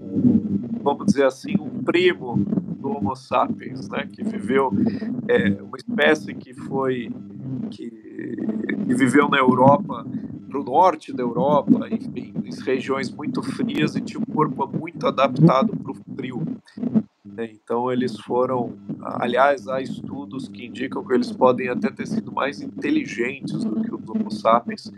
um, vamos dizer assim, um primo do Homo sapiens, né, que viveu é, uma espécie que foi que, que viveu na Europa, para o norte da Europa, enfim, em regiões muito frias e tinha um corpo muito adaptado para o frio. Né? Então eles foram, aliás, há estudos que indicam que eles podem até ter sido mais inteligentes do que os Homo sapiens,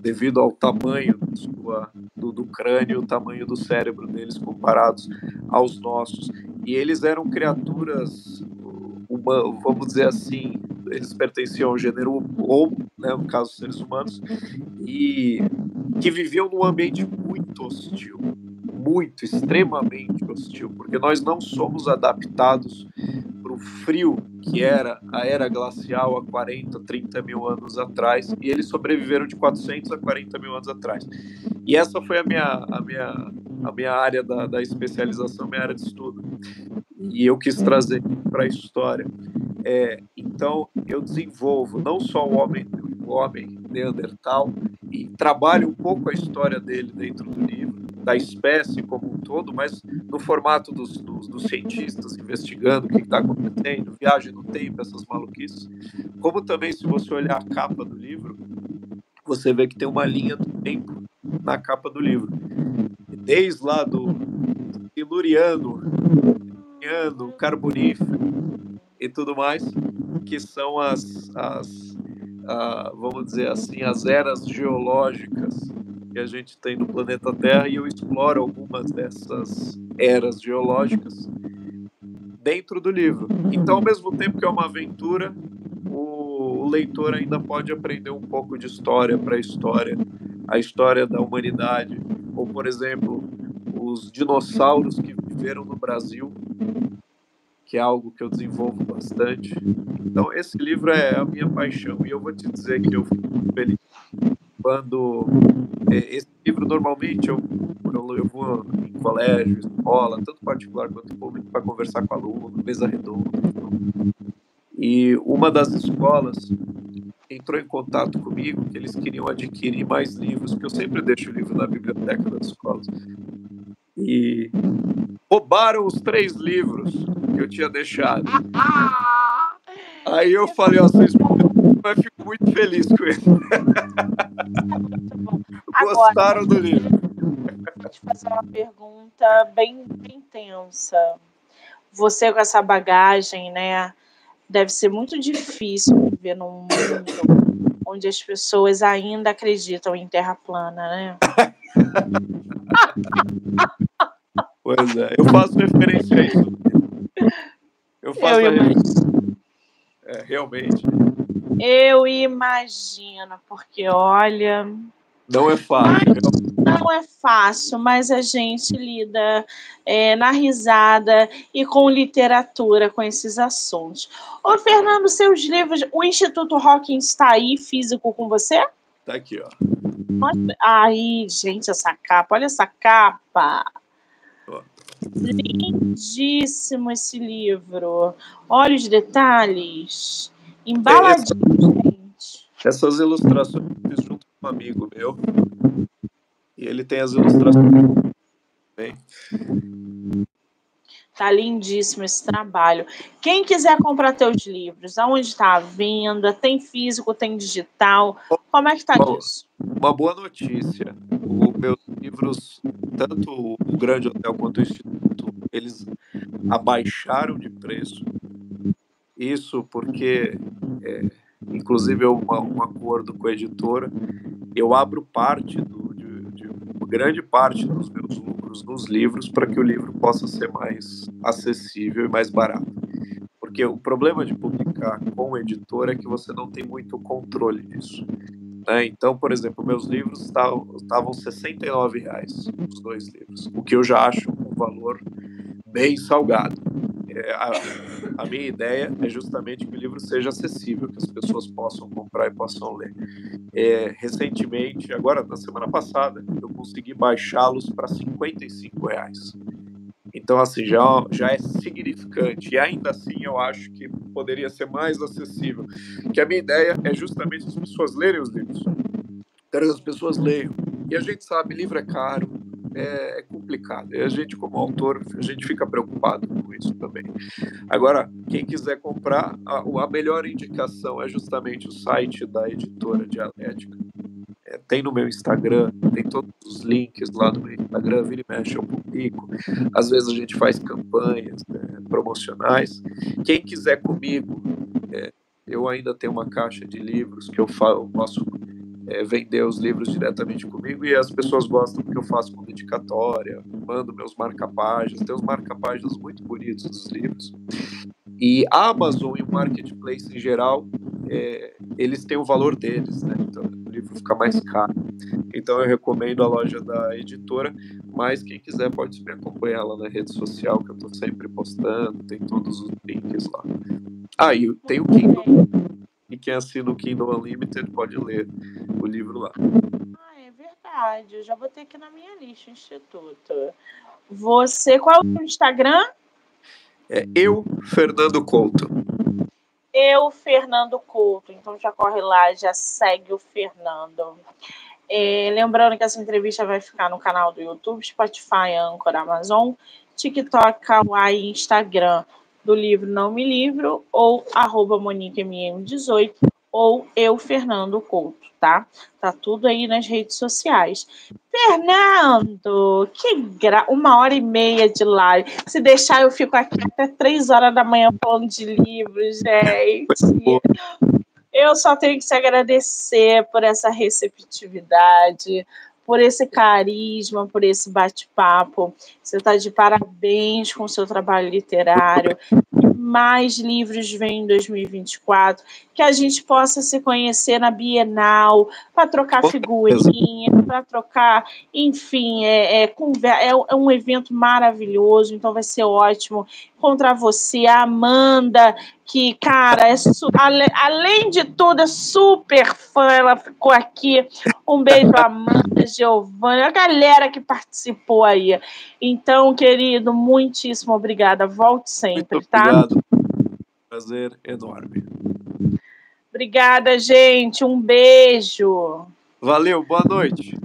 devido ao tamanho sua, do, do crânio, o tamanho do cérebro deles comparados aos nossos. E eles eram criaturas, uma, vamos dizer assim, eles pertenciam ao gênero Homo, né, no caso seres humanos, e que viviam num ambiente muito hostil, muito, extremamente hostil, porque nós não somos adaptados para o frio que era a era glacial há 40, 30 mil anos atrás, e eles sobreviveram de 400 a 40 mil anos atrás. E essa foi a minha, a minha, a minha área da, da especialização, minha área de estudo. E eu quis trazer para a história. É, então, eu desenvolvo não só o homem, o homem neandertal, e trabalho um pouco a história dele dentro do livro, da espécie como um todo, mas no formato dos, dos, dos cientistas investigando o que está acontecendo, viagem no tempo, essas maluquices. Como também, se você olhar a capa do livro, você vê que tem uma linha do tempo na capa do livro. Desde lá do Siluriano, Carbonífero, e tudo mais, que são as, as vamos dizer assim, as eras geológicas que a gente tem no planeta Terra e eu exploro algumas dessas eras geológicas dentro do livro. Então, ao mesmo tempo que é uma aventura, o, o leitor ainda pode aprender um pouco de história para história, a história da humanidade, ou por exemplo, os dinossauros que viveram no Brasil que é algo que eu desenvolvo bastante. Então, esse livro é a minha paixão e eu vou te dizer que eu fico feliz quando é, esse livro normalmente eu, eu vou em colégio, escola, tanto particular quanto público, para conversar com aluno, mesa redonda. E uma das escolas entrou em contato comigo que eles queriam adquirir mais livros, porque eu sempre deixo o livro na biblioteca das escolas. E roubaram os três livros que eu tinha deixado. Aí eu falei, ó, vocês mas fico muito feliz com ele. Gostaram do livro? Vou te fazer uma pergunta bem, bem tensa. você com essa bagagem, né? Deve ser muito difícil viver num mundo onde as pessoas ainda acreditam em terra plana, né? pois é, eu faço referência a isso. Eu faço eu imagino. É, realmente. Eu imagino, porque olha. Não é fácil. Não é fácil, mas a gente lida é, na risada e com literatura com esses assuntos. Ô, Fernando, seus livros, o Instituto Hawkins está aí físico com você? Tá aqui, ó. Aí, gente, essa capa, olha essa capa. Lindíssimo esse livro. Olha os detalhes. Embaladinho, gente. Essas ilustrações eu fiz junto com um amigo meu. E ele tem as ilustrações. Bem. Tá lindíssimo esse trabalho. Quem quiser comprar teus livros, aonde está a venda? Tem físico, tem digital? Como é que tá Bom, isso? Uma boa notícia. Os meus livros, tanto o Grande Hotel quanto o Instituto, eles abaixaram de preço. Isso porque, é, inclusive, eu, um acordo com a editora, eu abro parte do, de, de grande parte dos meus lucros nos livros para que o livro possa ser mais acessível e mais barato. Porque o problema de publicar com editora é que você não tem muito controle disso. Né? Então, por exemplo, meus livros estavam, estavam 69 reais, os dois livros, o que eu já acho um valor bem salgado. É, a, a, minha ideia é justamente que o livro seja acessível, que as pessoas possam comprar e possam ler. É, recentemente, agora na semana passada, eu consegui baixá-los para 55 reais. Então, assim, já, já é significante. E ainda assim, eu acho que poderia ser mais acessível. Que a minha ideia é justamente as pessoas lerem os livros. Quero que as pessoas leiam. E a gente sabe, livro é caro, é, é, complicado. E a gente, como autor, a gente fica preocupado com isso também. Agora, quem quiser comprar, a, a melhor indicação é justamente o site da editora Dialética. É, tem no meu Instagram, tem todos os links lá do meu Instagram, vira e mexe, eu publico. Às vezes a gente faz campanhas né, promocionais. Quem quiser comigo, é, eu ainda tenho uma caixa de livros que eu, falo, eu posso é, vender os livros diretamente comigo e as pessoas gostam porque eu faço com dedicatória, mando meus marca-páginas, tem uns marca-páginas muito bonitos dos livros. E a Amazon e o Marketplace em geral, é, eles têm o valor deles, né? Então livro fica mais caro. Então eu recomendo a loja da editora, mas quem quiser pode me acompanhar lá na rede social, que eu estou sempre postando, tem todos os links lá. Ah, e tem o Kindle e quem assina o Kindle Unlimited pode ler o livro lá. Ah, é verdade. Eu já botei aqui na minha lista, Instituto. Você, qual é o Instagram? É eu, Fernando Couto. Eu, Fernando Couto. Então já corre lá, já segue o Fernando. É, lembrando que essa entrevista vai ficar no canal do YouTube, Spotify, Anchor, Amazon, TikTok, Kawaii, Instagram do livro Não Me Livro, ou arroba MoniqueMM18, ou eu, Fernando Couto, tá? Tá tudo aí nas redes sociais. Fernando, que gra... uma hora e meia de live. Se deixar, eu fico aqui até três horas da manhã falando de livros, gente. Eu só tenho que te agradecer por essa receptividade, por esse carisma, por esse bate-papo. Você está de parabéns com o seu trabalho literário. Mais livros vêm em 2024, que a gente possa se conhecer na Bienal, para trocar figurinha, para trocar, enfim, é, é, é, é um evento maravilhoso, então vai ser ótimo encontrar você, a Amanda, que, cara, é além de tudo, é super fã, ela ficou aqui. Um beijo, Amanda, Giovanna, a galera que participou aí. Então, querido, muitíssimo obrigada. Volte sempre, Muito tá? Obrigado. Prazer enorme. Obrigada, gente. Um beijo. Valeu, boa noite.